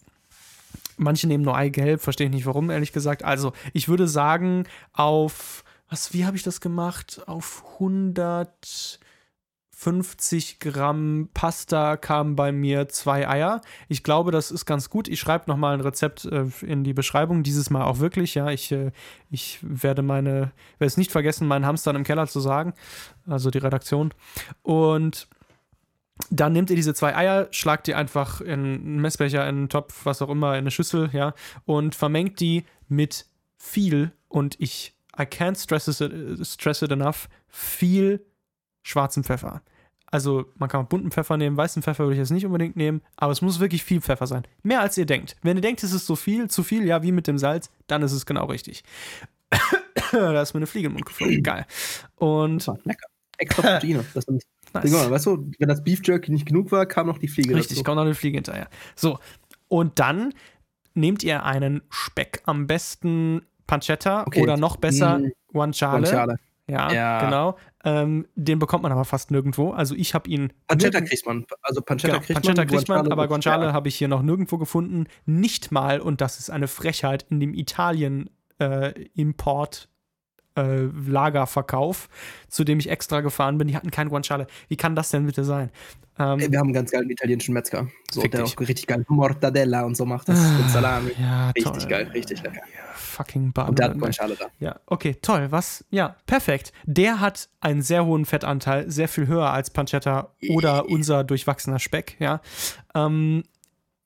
manche nehmen nur Eigelb, verstehe ich nicht warum, ehrlich gesagt. Also, ich würde sagen, auf, was, wie habe ich das gemacht? Auf 150 Gramm Pasta kamen bei mir zwei Eier. Ich glaube, das ist ganz gut. Ich schreibe nochmal ein Rezept äh, in die Beschreibung. Dieses Mal auch wirklich, ja. Ich, äh, ich werde meine, werde es nicht vergessen, meinen Hamstern im Keller zu sagen. Also die Redaktion. Und dann nehmt ihr diese zwei Eier, schlagt die einfach in einen Messbecher, in einen Topf, was auch immer, in eine Schüssel, ja, und vermengt die mit viel, und ich, I can't stress it, stress it enough, viel schwarzem Pfeffer. Also, man kann auch bunten Pfeffer nehmen, weißen Pfeffer würde ich jetzt nicht unbedingt nehmen, aber es muss wirklich viel Pfeffer sein. Mehr als ihr denkt. Wenn ihr denkt, es ist so viel, zu viel, ja, wie mit dem Salz, dann ist es genau richtig. da ist mir eine Fliege im Mund geflogen. Geil. Und lecker. Extra Proteine. Das sind, nice. Mal, weißt du, wenn das Beef Jerky nicht genug war, kam noch die Fliege. Richtig, dazu. kommt noch eine Fliege hinterher. So, und dann nehmt ihr einen Speck, am besten Pancetta Okay. oder noch besser Mm, Guanciale. Guanciale. Ja, Ja. genau. Ähm, den bekommt man aber fast nirgendwo. Also ich habe ihn. Pancetta kriegt man. Also Pancetta Genau, kriegt Pancetta man. kriegt man, aber Guanciale ja. habe ich hier noch nirgendwo gefunden. Nicht mal, und das ist eine Frechheit, in dem Italien-Import. Äh, Lagerverkauf, zu dem ich extra gefahren bin, die hatten kein Guanciale. Wie kann das denn bitte sein? Ähm, Wir haben einen ganz geilen italienischen Metzger. So, der dich. auch richtig geil Mortadella und so macht das mit Salami. ja, Richtig toll. geil, richtig lecker. Fucking Und der hat. Guanciale da. Ja, okay, toll. Was? Ja, perfekt. Der hat einen sehr hohen Fettanteil, sehr viel höher als Pancetta oder unser durchwachsener Speck, ja. Ähm,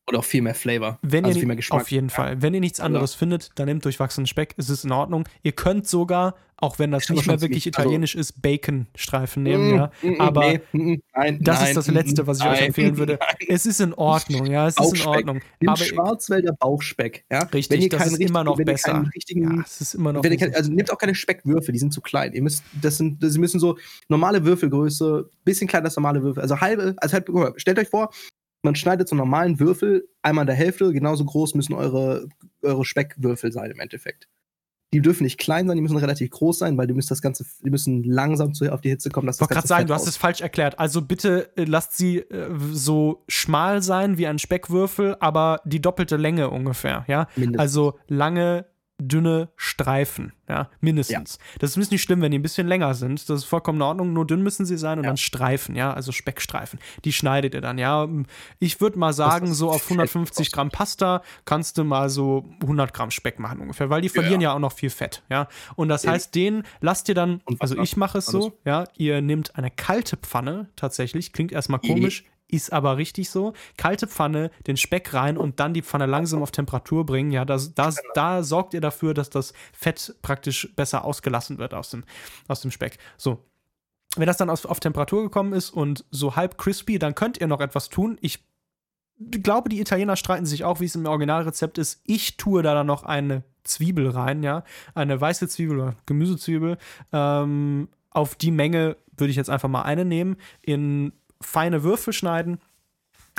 Und auch viel mehr Flavor. wenn also ihr viel mehr Geschmack. auf jeden Fall, wenn ihr nichts Also- anderes findet, dann nehmt durchwachsenen Speck, es ist in Ordnung. Ihr könnt sogar, auch wenn das aber nicht mehr wirklich also- italienisch ist, Baconstreifen nehmen, Mm, ja. mm, mm, Aber nee, mm, nein, das nein, ist das Letzte, was ich euch nein, empfehlen würde. Es ist in Ordnung, ja, es ist in. Ordnung. Aber Schwarzwälder Bauchspeck, ja? Richtig, wenn ihr das ist immer noch besser. ja, es ist immer noch wenn ihr nicht kein, also nehmt auch keine Speckwürfel, die sind zu klein. Ihr müsst, das sind, sie müssen so normale Würfelgröße, bisschen kleiner als normale Würfel, also halbe, also halb, stellt euch vor, man schneidet so einen normalen Würfel einmal in der Hälfte, genauso groß müssen eure, eure Speckwürfel sein im Endeffekt. Die dürfen nicht klein sein, die müssen relativ groß sein, weil die müssen das Ganze, die müssen langsam zu, auf die Hitze kommen, dass Ich wollte gerade sagen, Fett du hast es falsch erklärt. Also bitte äh, lasst sie äh, so schmal sein wie ein Speckwürfel, aber die doppelte Länge ungefähr, ja? mindestens. Also lange dünne Streifen, ja, mindestens. Ja. Das ist nicht schlimm, wenn die ein bisschen länger sind. Das ist vollkommen in Ordnung, nur dünn müssen sie sein und ja. dann Streifen, ja, also Speckstreifen. Die schneidet ihr dann, ja. Ich würde mal sagen, so auf 150 Gramm Pasta kannst du mal so 100 Gramm Speck machen ungefähr, weil die verlieren ja, ja auch noch viel Fett, ja. Und das heißt, den lasst ihr dann, also ich mache es so, ja, ihr nehmt eine kalte Pfanne tatsächlich, klingt erstmal komisch, ist aber richtig so. Kalte Pfanne, den Speck rein und dann die Pfanne langsam auf Temperatur bringen. Ja, das, das, genau. da sorgt ihr dafür, dass das Fett praktisch besser ausgelassen wird aus dem, aus dem Speck. So. Wenn das dann auf, auf Temperatur gekommen ist und so halb crispy, dann könnt ihr noch etwas tun. Ich glaube, die Italiener streiten sich auch, wie es im Originalrezept ist. Ich tue da dann noch eine Zwiebel rein, ja. Eine weiße Zwiebel oder Gemüsezwiebel. Ähm, auf die Menge würde ich jetzt einfach mal eine nehmen. In feine Würfel schneiden.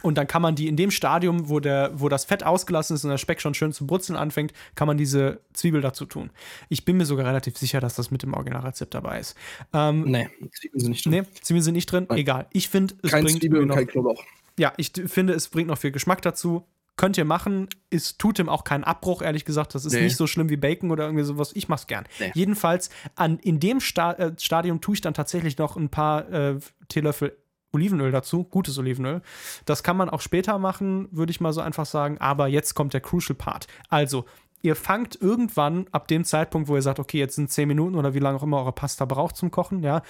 Und dann kann man die in dem Stadium, wo, der, wo das Fett ausgelassen ist und der Speck schon schön zu brutzeln anfängt, kann man diese Zwiebel dazu tun. Ich bin mir sogar relativ sicher, dass das mit dem Originalrezept dabei ist. Ähm, nee, Zwiebeln sind nicht drin. Nee, Zwiebeln sind nicht drin. Nein. Egal. Ich finde, es kein bringt. Zwiebel und noch, kein Knoblauch. Ja, ich finde, es bringt noch viel Geschmack dazu. Könnt ihr machen. Es tut ihm auch keinen Abbruch, ehrlich gesagt. Das ist nee. nicht so schlimm wie Bacon oder irgendwie sowas. Ich mach's gern. Nee. Jedenfalls, an, in dem Sta äh, Stadium tue ich dann tatsächlich noch ein paar äh, Teelöffel Olivenöl dazu, gutes Olivenöl. Das kann man auch später machen, würde ich mal so einfach sagen. Aber jetzt kommt der Crucial Part. Also, ihr fangt irgendwann ab dem Zeitpunkt, wo ihr sagt, okay, jetzt sind 10 Minuten oder wie lange auch immer eure Pasta braucht zum Kochen, ja,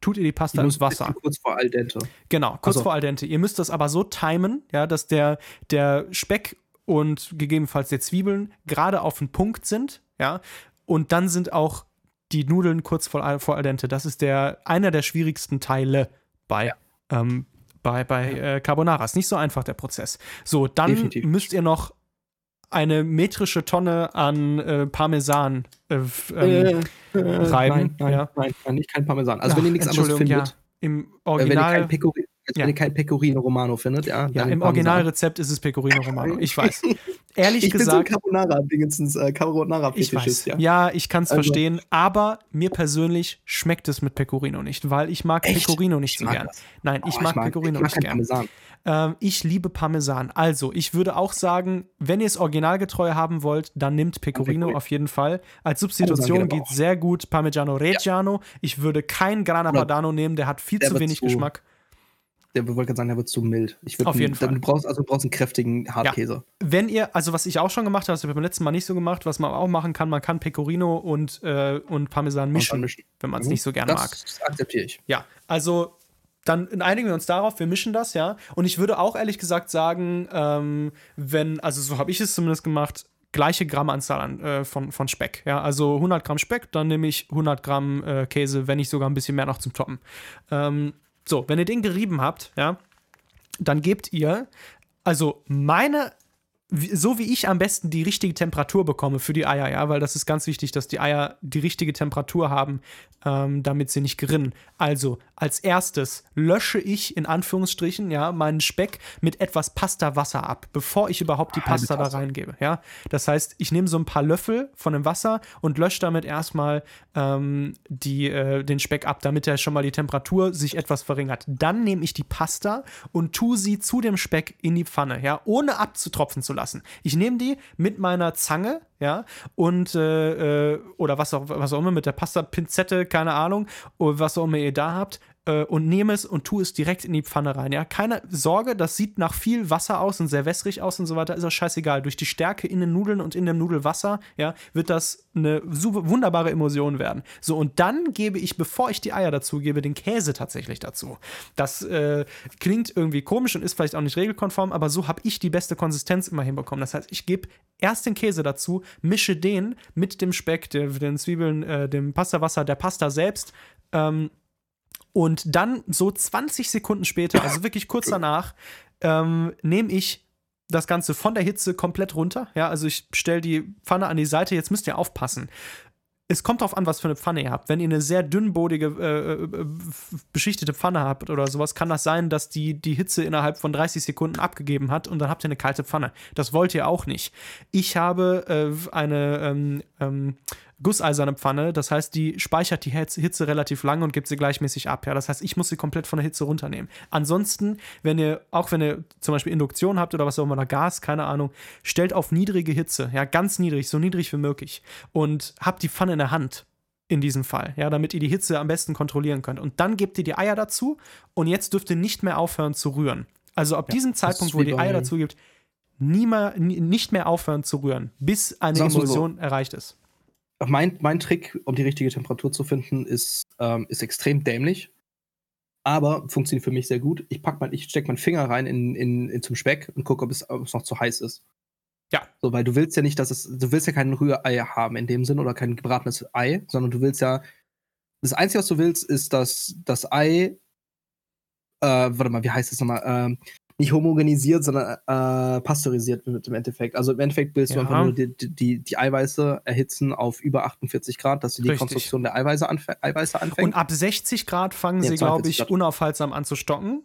tut ihr die Pasta ins Wasser. Kurz vor al dente. Genau, kurz also. vor al dente. Ihr müsst das aber so timen, ja, dass der, der Speck und gegebenenfalls der Zwiebeln gerade auf den Punkt sind, ja, und dann sind auch die Nudeln kurz vor, vor al dente. Das ist der, einer der schwierigsten Teile bei ja ähm, bei, bei äh, Carbonara. Ist nicht so einfach der Prozess. So, dann Definitiv. müsst ihr noch eine metrische Tonne an äh, Parmesan äh, ähm, äh, reiben. Nein, nein, ja. nein, nein, nicht kein Parmesan. Also Ach, wenn ihr nichts anderes findet. Ja. Im Original. Wenn ihr kein ja. wenn ihr kein Pecorino Romano findet, ja. Ja, im Originalrezept ist es Pecorino Romano. Ich weiß. Ehrlich ich gesagt. Ich bin so Carbonara, dingens, äh, Carbonara ich weiß. Ja, ja ich kann es also. verstehen, aber mir persönlich schmeckt es mit Pecorino nicht, weil ich mag Echt? Pecorino nicht so gern. Das. Nein, ich, oh, mag, ich mag Pecorino ich mag nicht gern. Parmesan. Ähm, ich liebe Parmesan. Also, ich würde auch sagen, wenn ihr es originalgetreu haben wollt, dann nimmt Pecorino auf jeden Fall. Als Substitution geht sehr gut Parmigiano Reggiano. Ja. Ich würde kein Grana Padano nehmen, der hat viel der zu wenig Geschmack der wollte gerade sagen, der wird zu mild. Ich Auf jeden Fall. Du brauchst, also du brauchst einen kräftigen Hartkäse. Ja. Wenn ihr, also was ich auch schon gemacht habe, das habe ich beim letzten Mal nicht so gemacht, was man auch machen kann, man kann Pecorino und, äh, und Parmesan mischen, mischen. wenn man es mhm. nicht so gerne mag. Das akzeptiere ich. Ja, also dann einigen wir uns darauf, wir mischen das, ja. Und ich würde auch ehrlich gesagt sagen, ähm, wenn, also so habe ich es zumindest gemacht, gleiche Grammanzahl an, äh, von, von Speck. Ja, also 100 Gramm Speck, dann nehme ich 100 Gramm äh, Käse, wenn nicht sogar ein bisschen mehr noch zum Toppen. Ähm, so, wenn ihr den gerieben habt, ja, dann gebt ihr, also meine so wie ich am besten die richtige Temperatur bekomme für die Eier, ja, weil das ist ganz wichtig, dass die Eier die richtige Temperatur haben, ähm, damit sie nicht gerinnen. Also, als erstes lösche ich in Anführungsstrichen, ja, meinen Speck mit etwas Pasta-Wasser ab, bevor ich überhaupt die Pasta da reingebe, ja. Das heißt, ich nehme so ein paar Löffel von dem Wasser und lösche damit erstmal ähm, die, äh, den Speck ab, damit er schon mal die Temperatur sich etwas verringert. Dann nehme ich die Pasta und tue sie zu dem Speck in die Pfanne, ja, ohne abzutropfen zu lassen. Ich nehme die mit meiner Zange, ja, und äh, äh, oder was auch, was auch immer, mit der Pasta-Pinzette, keine Ahnung, was auch immer ihr da habt, äh, und nehme es und tue es direkt in die Pfanne rein. Ja, keine Sorge, das sieht nach viel Wasser aus und sehr wässrig aus und so weiter. Ist auch scheißegal. Durch die Stärke in den Nudeln und in dem Nudelwasser, ja, wird das eine super, wunderbare Emulsion werden. So, und dann gebe ich, bevor ich die Eier dazu gebe, den Käse tatsächlich dazu. Das äh, klingt irgendwie komisch und ist vielleicht auch nicht regelkonform, aber so habe ich die beste Konsistenz immer hinbekommen. Das heißt, ich gebe erst den Käse dazu, mische den mit dem Speck, der, den Zwiebeln, äh, dem Pastawasser, der Pasta selbst. Ähm, und dann so 20 Sekunden später, also wirklich kurz danach, ähm, nehme ich das Ganze von der Hitze komplett runter. Ja, also ich stelle die Pfanne an die Seite. Jetzt müsst ihr aufpassen. Es kommt darauf an, was für eine Pfanne ihr habt. Wenn ihr eine sehr dünnbodige, äh, äh beschichtete Pfanne habt oder sowas, kann das sein, dass die die Hitze innerhalb von 30 Sekunden abgegeben hat und dann habt ihr eine kalte Pfanne. Das wollt ihr auch nicht. Ich habe äh, eine ähm, ähm, gusseiserne Pfanne, das heißt, die speichert die Hitze relativ lange und gibt sie gleichmäßig ab. Ja, das heißt, ich muss sie komplett von der Hitze runternehmen. Ansonsten, wenn ihr, auch wenn ihr zum Beispiel Induktion habt oder was auch immer, oder Gas, keine Ahnung, stellt auf niedrige Hitze, ja, ganz niedrig, so niedrig wie möglich und habt die Pfanne in der Hand in diesem Fall, ja, damit ihr die Hitze am besten kontrollieren könnt. Und dann gebt ihr die Eier dazu und jetzt dürft ihr nicht mehr aufhören zu rühren. Also ab ja, diesem Zeitpunkt, wo ihr die Eier dazu gibt, nie mehr, nicht mehr aufhören zu rühren, bis eine Emulsion so, erreicht ist. Mein, mein Trick, um die richtige Temperatur zu finden, ist, ähm, ist extrem dämlich, aber funktioniert für mich sehr gut. Ich pack mein, ich stecke meinen Finger rein in, in, in zum Speck und gucke, ob es, ob es noch zu heiß ist. Ja. So, weil du willst ja nicht, dass es, du willst ja kein Rührei haben in dem Sinn oder kein gebratenes Ei, sondern du willst ja, das Einzige, was du willst, ist, dass das Ei, äh, warte mal, wie heißt das nochmal, äh, nicht homogenisiert, sondern äh, pasteurisiert wird im Endeffekt. Also im Endeffekt willst ja. du einfach nur die, die, die, Eiweiße erhitzen auf über 48 Grad, dass du die Richtig. Konstruktion der Eiweiße, anf Eiweiße anfängt. Und ab 60 Grad fangen ja, sie, glaube ich, Grad. unaufhaltsam an zu stocken.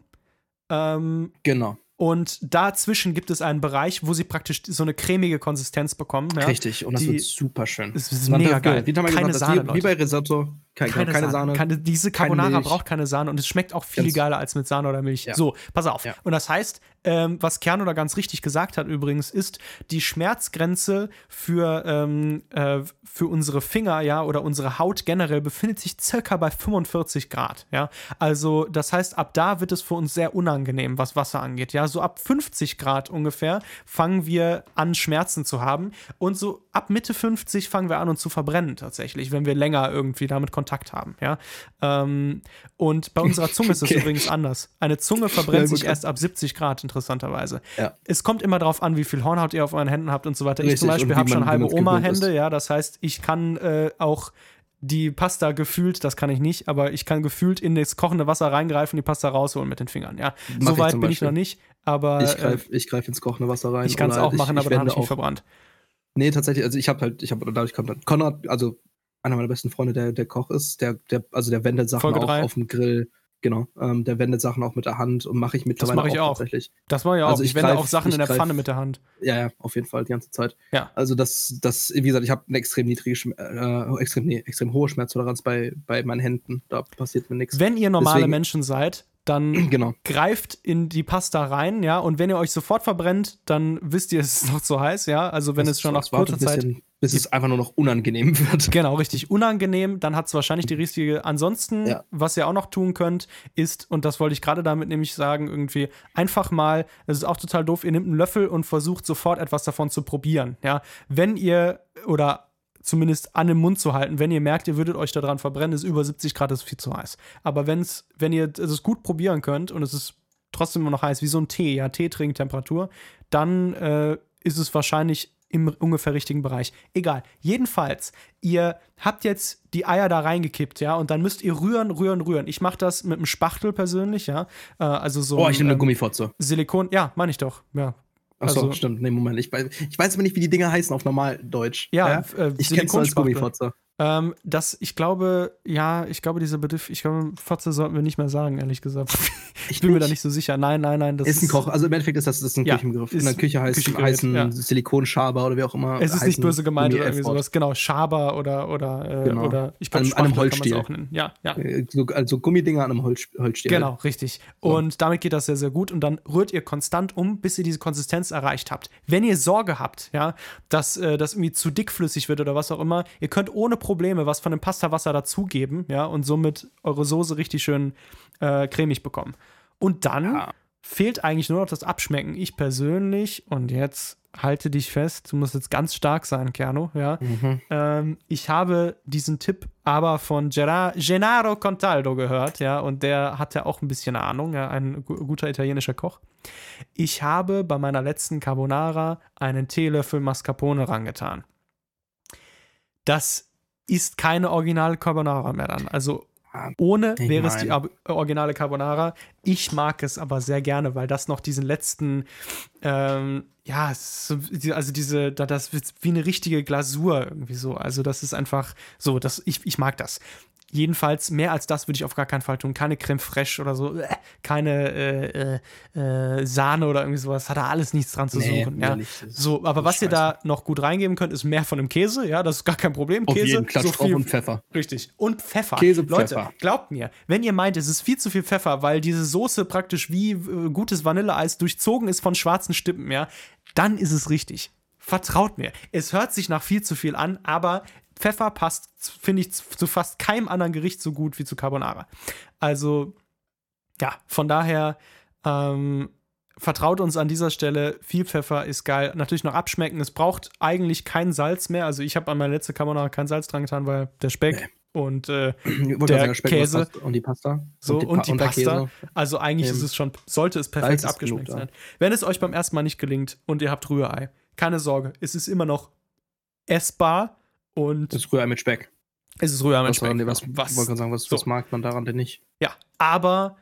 Ähm, genau. Und dazwischen gibt es einen Bereich, wo sie praktisch so eine cremige Konsistenz bekommen. Ja? Richtig, und das die, wird super schön. Das ist mega geil. Wie, keine gesagt, Sahne, wie, wie, bei Risotto. Keine, keine, keine Sahne. Keine, diese Carbonara braucht keine Sahne und es schmeckt auch viel ganz geiler als mit Sahne oder Milch. Ja. So, pass auf. Ja. Und das heißt, ähm, was Kern oder ganz richtig gesagt hat übrigens, ist, die Schmerzgrenze für, ähm, äh, für unsere Finger, ja, oder unsere Haut generell befindet sich circa bei 45 Grad, ja. Also, das heißt, ab da wird es für uns sehr unangenehm, was Wasser angeht, ja. So ab 50 Grad ungefähr fangen wir an, Schmerzen zu haben und so ab Mitte 50 fangen wir an, uns zu verbrennen tatsächlich, wenn wir länger irgendwie damit Kontakt haben, ja. Ähm, und bei unserer Zunge ist es okay. übrigens anders. Eine Zunge verbrennt sich erst ab 70 Grad interessanterweise. Ja. Es kommt immer darauf an, wie viel Hornhaut ihr auf euren Händen habt und so weiter. Richtig. Ich zum Beispiel habe schon halbe Oma-Hände, ja, das heißt, ich kann äh, auch die Pasta gefühlt, das kann ich nicht, aber ich kann gefühlt in das kochende Wasser reingreifen, die Pasta rausholen mit den Fingern. Ja, so weit bin ich noch nicht, aber ich greife äh, greif ins kochende Wasser rein. Ich kann es auch machen, ich, aber dann habe ich mich verbrannt. Nee, tatsächlich, also ich habe halt, ich habe dadurch kommt dann Konrad, also einer meiner besten Freunde, der der Koch ist, der der also der wendet Sachen auch auf dem Grill Genau, ähm, der wendet Sachen auch mit der Hand und mache ich mittlerweile das mach ich auch, auch. tatsächlich. Das mache ich auch. Also ich, ich wende greif, auch Sachen in der greif, Pfanne mit der Hand. Ja, ja, auf jeden Fall die ganze Zeit. Ja. Also das, das, wie gesagt, ich habe eine extrem niedrige, äh, extrem, nee, extrem hohe Schmerztoleranz bei, bei meinen Händen. Da passiert mir nichts. Wenn ihr normale Deswegen, Menschen seid, dann genau. greift in die Pasta rein, ja, und wenn ihr euch sofort verbrennt, dann wisst ihr, es ist noch zu heiß, ja. Also wenn das es schon nach kurzer Zeit bis es einfach nur noch unangenehm wird. Genau, richtig. Unangenehm, dann hat es wahrscheinlich die richtige. Ansonsten, ja. was ihr auch noch tun könnt, ist, und das wollte ich gerade damit nämlich sagen, irgendwie einfach mal, das ist auch total doof, ihr nehmt einen Löffel und versucht sofort etwas davon zu probieren. Ja, wenn ihr oder zumindest an den Mund zu halten, wenn ihr merkt, ihr würdet euch daran verbrennen, ist über 70 Grad, ist viel zu heiß. Aber wenn's, wenn ihr es gut probieren könnt und es ist trotzdem immer noch heiß, wie so ein Tee, ja, Teetrinkentemperatur, dann äh, ist es wahrscheinlich im ungefähr richtigen Bereich. Egal. Jedenfalls, ihr habt jetzt die Eier da reingekippt, ja, und dann müsst ihr rühren, rühren, rühren. Ich mache das mit einem Spachtel persönlich, ja. Äh, also so. Oh, ich nehme eine ähm, Gummifotze. Silikon, ja, meine ich doch, ja. Achso, also, stimmt. Nee, Moment. Ich weiß, ich weiß aber nicht, wie die Dinger heißen auf Normaldeutsch. Ja, ja? Äh, ich kenne es als Gummifotze. Ähm, das, ich glaube, ja, ich glaube, dieser Begriff, ich glaube, Fotze sollten wir nicht mehr sagen, ehrlich gesagt. ich bin mir da nicht so sicher. Nein, nein, nein. Das ist ein Koch. Also im Endeffekt ist das, das ist ein ja, Küchenbegriff. In der Küche heißt es heißen ja. Silikonschaber oder wie auch immer. Es ist nicht böse gemeint oder irgendwie sowas. Genau, Schaber oder, oder, äh, genau. oder ich glaube, an, an einem Holzstiel. Ja, ja. Äh, so, also Gummidinger an einem Holz, Holzstiel. Genau, richtig. So. Und damit geht das sehr, sehr gut. Und dann rührt ihr konstant um, bis ihr diese Konsistenz erreicht habt. Wenn ihr Sorge habt, ja, dass äh, das irgendwie zu dickflüssig wird oder was auch immer, ihr könnt ohne Probleme was von dem Pastawasser dazugeben, ja, und somit eure Soße richtig schön äh, cremig bekommen. Und dann ja. fehlt eigentlich nur noch das Abschmecken. Ich persönlich, und jetzt halte dich fest, du musst jetzt ganz stark sein, Kerno, ja. Mhm. Ähm, ich habe diesen Tipp aber von Gerard, Gennaro Contaldo gehört, ja, und der hatte auch ein bisschen Ahnung, ja, ein guter italienischer Koch. Ich habe bei meiner letzten Carbonara einen Teelöffel Mascarpone rangetan. Das ist keine originale Carbonara mehr dann. Also ohne ich wäre es die originale Carbonara. Ich mag es aber sehr gerne, weil das noch diesen letzten, ähm, ja, also diese, das wird wie eine richtige Glasur irgendwie so. Also das ist einfach so, das, ich, ich mag das. Jedenfalls mehr als das würde ich auf gar keinen Fall tun. Keine Creme fraiche oder so, äh, keine äh, äh, äh, Sahne oder irgendwie sowas. Hat da alles nichts dran zu Nee, suchen. Ja. So, aber was ihr da noch gut reingeben könnt, ist mehr von dem Käse. Ja, das ist gar kein Problem. Auf Käse, jeden Klatsch so viel und Pfeffer. Richtig. Und Pfeffer. Käse, Leute, Pfeffer. glaubt mir, wenn ihr meint, es ist viel zu viel Pfeffer, weil diese Soße praktisch wie äh, gutes Vanilleeis durchzogen ist von schwarzen Stippen, ja, dann ist es richtig. Vertraut mir. Es hört sich nach viel zu viel an, aber Pfeffer passt, finde ich, zu fast keinem anderen Gericht so gut wie zu Carbonara. Also, ja, von daher, ähm, vertraut uns an dieser Stelle. Viel Pfeffer ist geil. Natürlich noch abschmecken. Es braucht eigentlich kein Salz mehr. Also ich habe an meine letzte Carbonara kein Salz dran getan, weil der Speck und äh, Der Speck Käse. und Pasta- und die Pasta. so und die, Pa- der Pasta. Käse. Also eigentlich Ähm, ist es schon, sollte es perfekt abgeschmeckt sein. Wenn es euch beim ersten Mal nicht gelingt und ihr habt Rührei, keine Sorge, es ist immer noch essbar und Das ist Rührei mit Speck. es ist Rührei mit Was, daran, Speck. was, Was- ich wollte gerade sagen, was, so. was mag man daran denn nicht? Ja, aber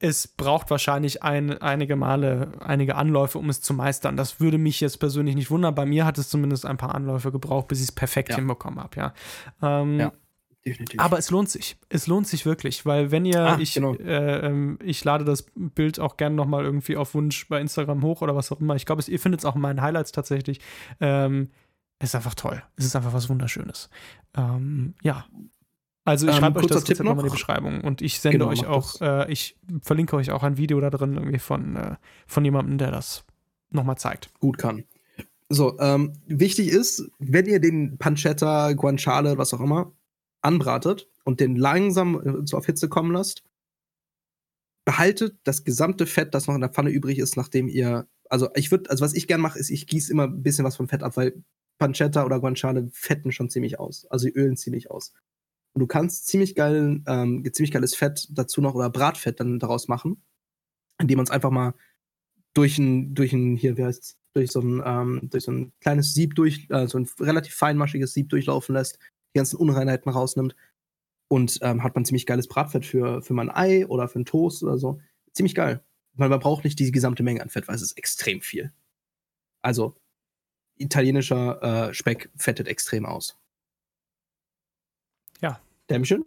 es braucht wahrscheinlich ein, einige Male, einige Anläufe, um es zu meistern. Das würde mich jetzt persönlich nicht wundern. Bei mir hat es zumindest ein paar Anläufe gebraucht, bis ich es perfekt Ja. hinbekommen habe, ja. Ähm, Ja. Definitiv. Aber es lohnt sich. Es lohnt sich wirklich, weil wenn ihr, Ah, ich, genau. äh, ähm, ich lade das Bild auch gerne nochmal irgendwie auf Wunsch bei Instagram hoch oder was auch immer. Ich glaube, es- ihr findet es auch in meinen Highlights tatsächlich. Ähm, es ist einfach toll. Es ist einfach was Wunderschönes. Ähm, ja. Also ich Ähm, schreibe euch das Tipp nochmal in die. Beschreibung und ich sende Genau, euch auch, äh, ich verlinke euch auch ein Video da drin irgendwie von, äh, von jemandem, der das nochmal zeigt. gut kann. So, ähm, wichtig ist, wenn ihr den Pancetta, Guanciale, was auch immer, anbratet und den langsam äh, auf Hitze kommen lasst, behaltet das gesamte Fett, das noch in der Pfanne übrig ist, nachdem ihr, also ich würde, also was ich gern mache, ist, ich gieße immer ein bisschen was vom Fett ab, weil Pancetta oder Guanciale fetten schon ziemlich aus, also die ölen ziemlich aus. Und du kannst ziemlich geil, ähm, ziemlich geiles Fett dazu noch oder Bratfett dann daraus machen, indem man es einfach mal durch ein, durch ein, hier, wie heißt's, durch so ein, ähm, durch so ein kleines Sieb durch, äh, so ein relativ feinmaschiges Sieb durchlaufen lässt, die ganzen Unreinheiten rausnimmt und ähm, hat man ziemlich geiles Bratfett für, für mein Ei oder für einen Toast oder so. Ziemlich geil. Weil man braucht nicht die gesamte Menge an Fett, weil es ist extrem viel. Also, italienischer äh, Speck fettet extrem aus. Ja. Dämmchen?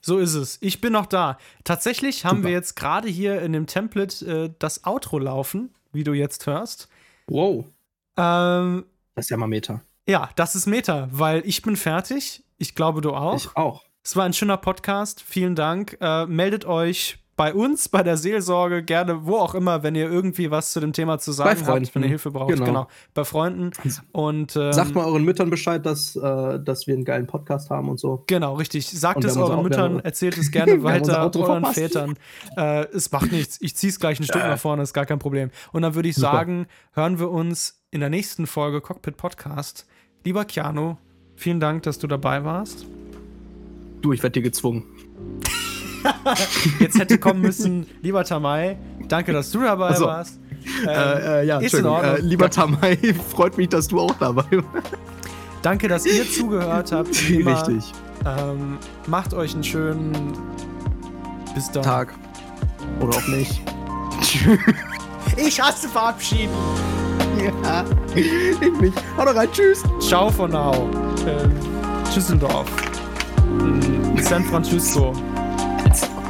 So ist es. Ich bin noch da. Tatsächlich haben Super. wir jetzt gerade hier in dem Template äh, das Outro laufen, wie du jetzt hörst. Wow. Ähm, Das ist ja mal Meter. ja, das ist Meta, weil ich bin fertig. Ich glaube, du auch. Ich auch. Es war ein schöner Podcast. Vielen Dank. Äh, meldet euch bei uns, bei der Seelsorge, gerne wo auch immer, wenn ihr irgendwie was zu dem Thema zu sagen Freunden. habt, wenn ihr Hilfe braucht. Genau. Genau. Bei Freunden. Und ähm, Sagt mal euren Müttern Bescheid, dass, äh, dass wir einen geilen Podcast haben und so. Genau, richtig. Sagt es euren Müttern, erzählt es gerne weiter euren verpasst. Vätern. Äh, es macht nichts. Ich zieh's gleich ein Stück Ja. nach vorne, ist gar kein Problem. Und dann würde ich Super. sagen, hören wir uns in der nächsten Folge Cockpit Podcast. Lieber Keanu, vielen Dank, dass du dabei warst. Du, ich werde dir gezwungen. Jetzt hätte kommen müssen, lieber Tamai, danke, dass du dabei Ach so. warst. Ähm, äh, äh, ja, ist in. Ordnung. Äh, lieber Tamai, freut mich, dass du auch dabei warst. Danke, dass ihr zugehört habt. Richtig. Ähm, macht euch einen schönen bis dann. Tag. Oder auch nicht. Ich hasse verabschieden. ja. Ich nicht. Hau doch rein. Tschüss. Ciao von now. Ähm, Düsseldorf. San Francisco. Jetzt.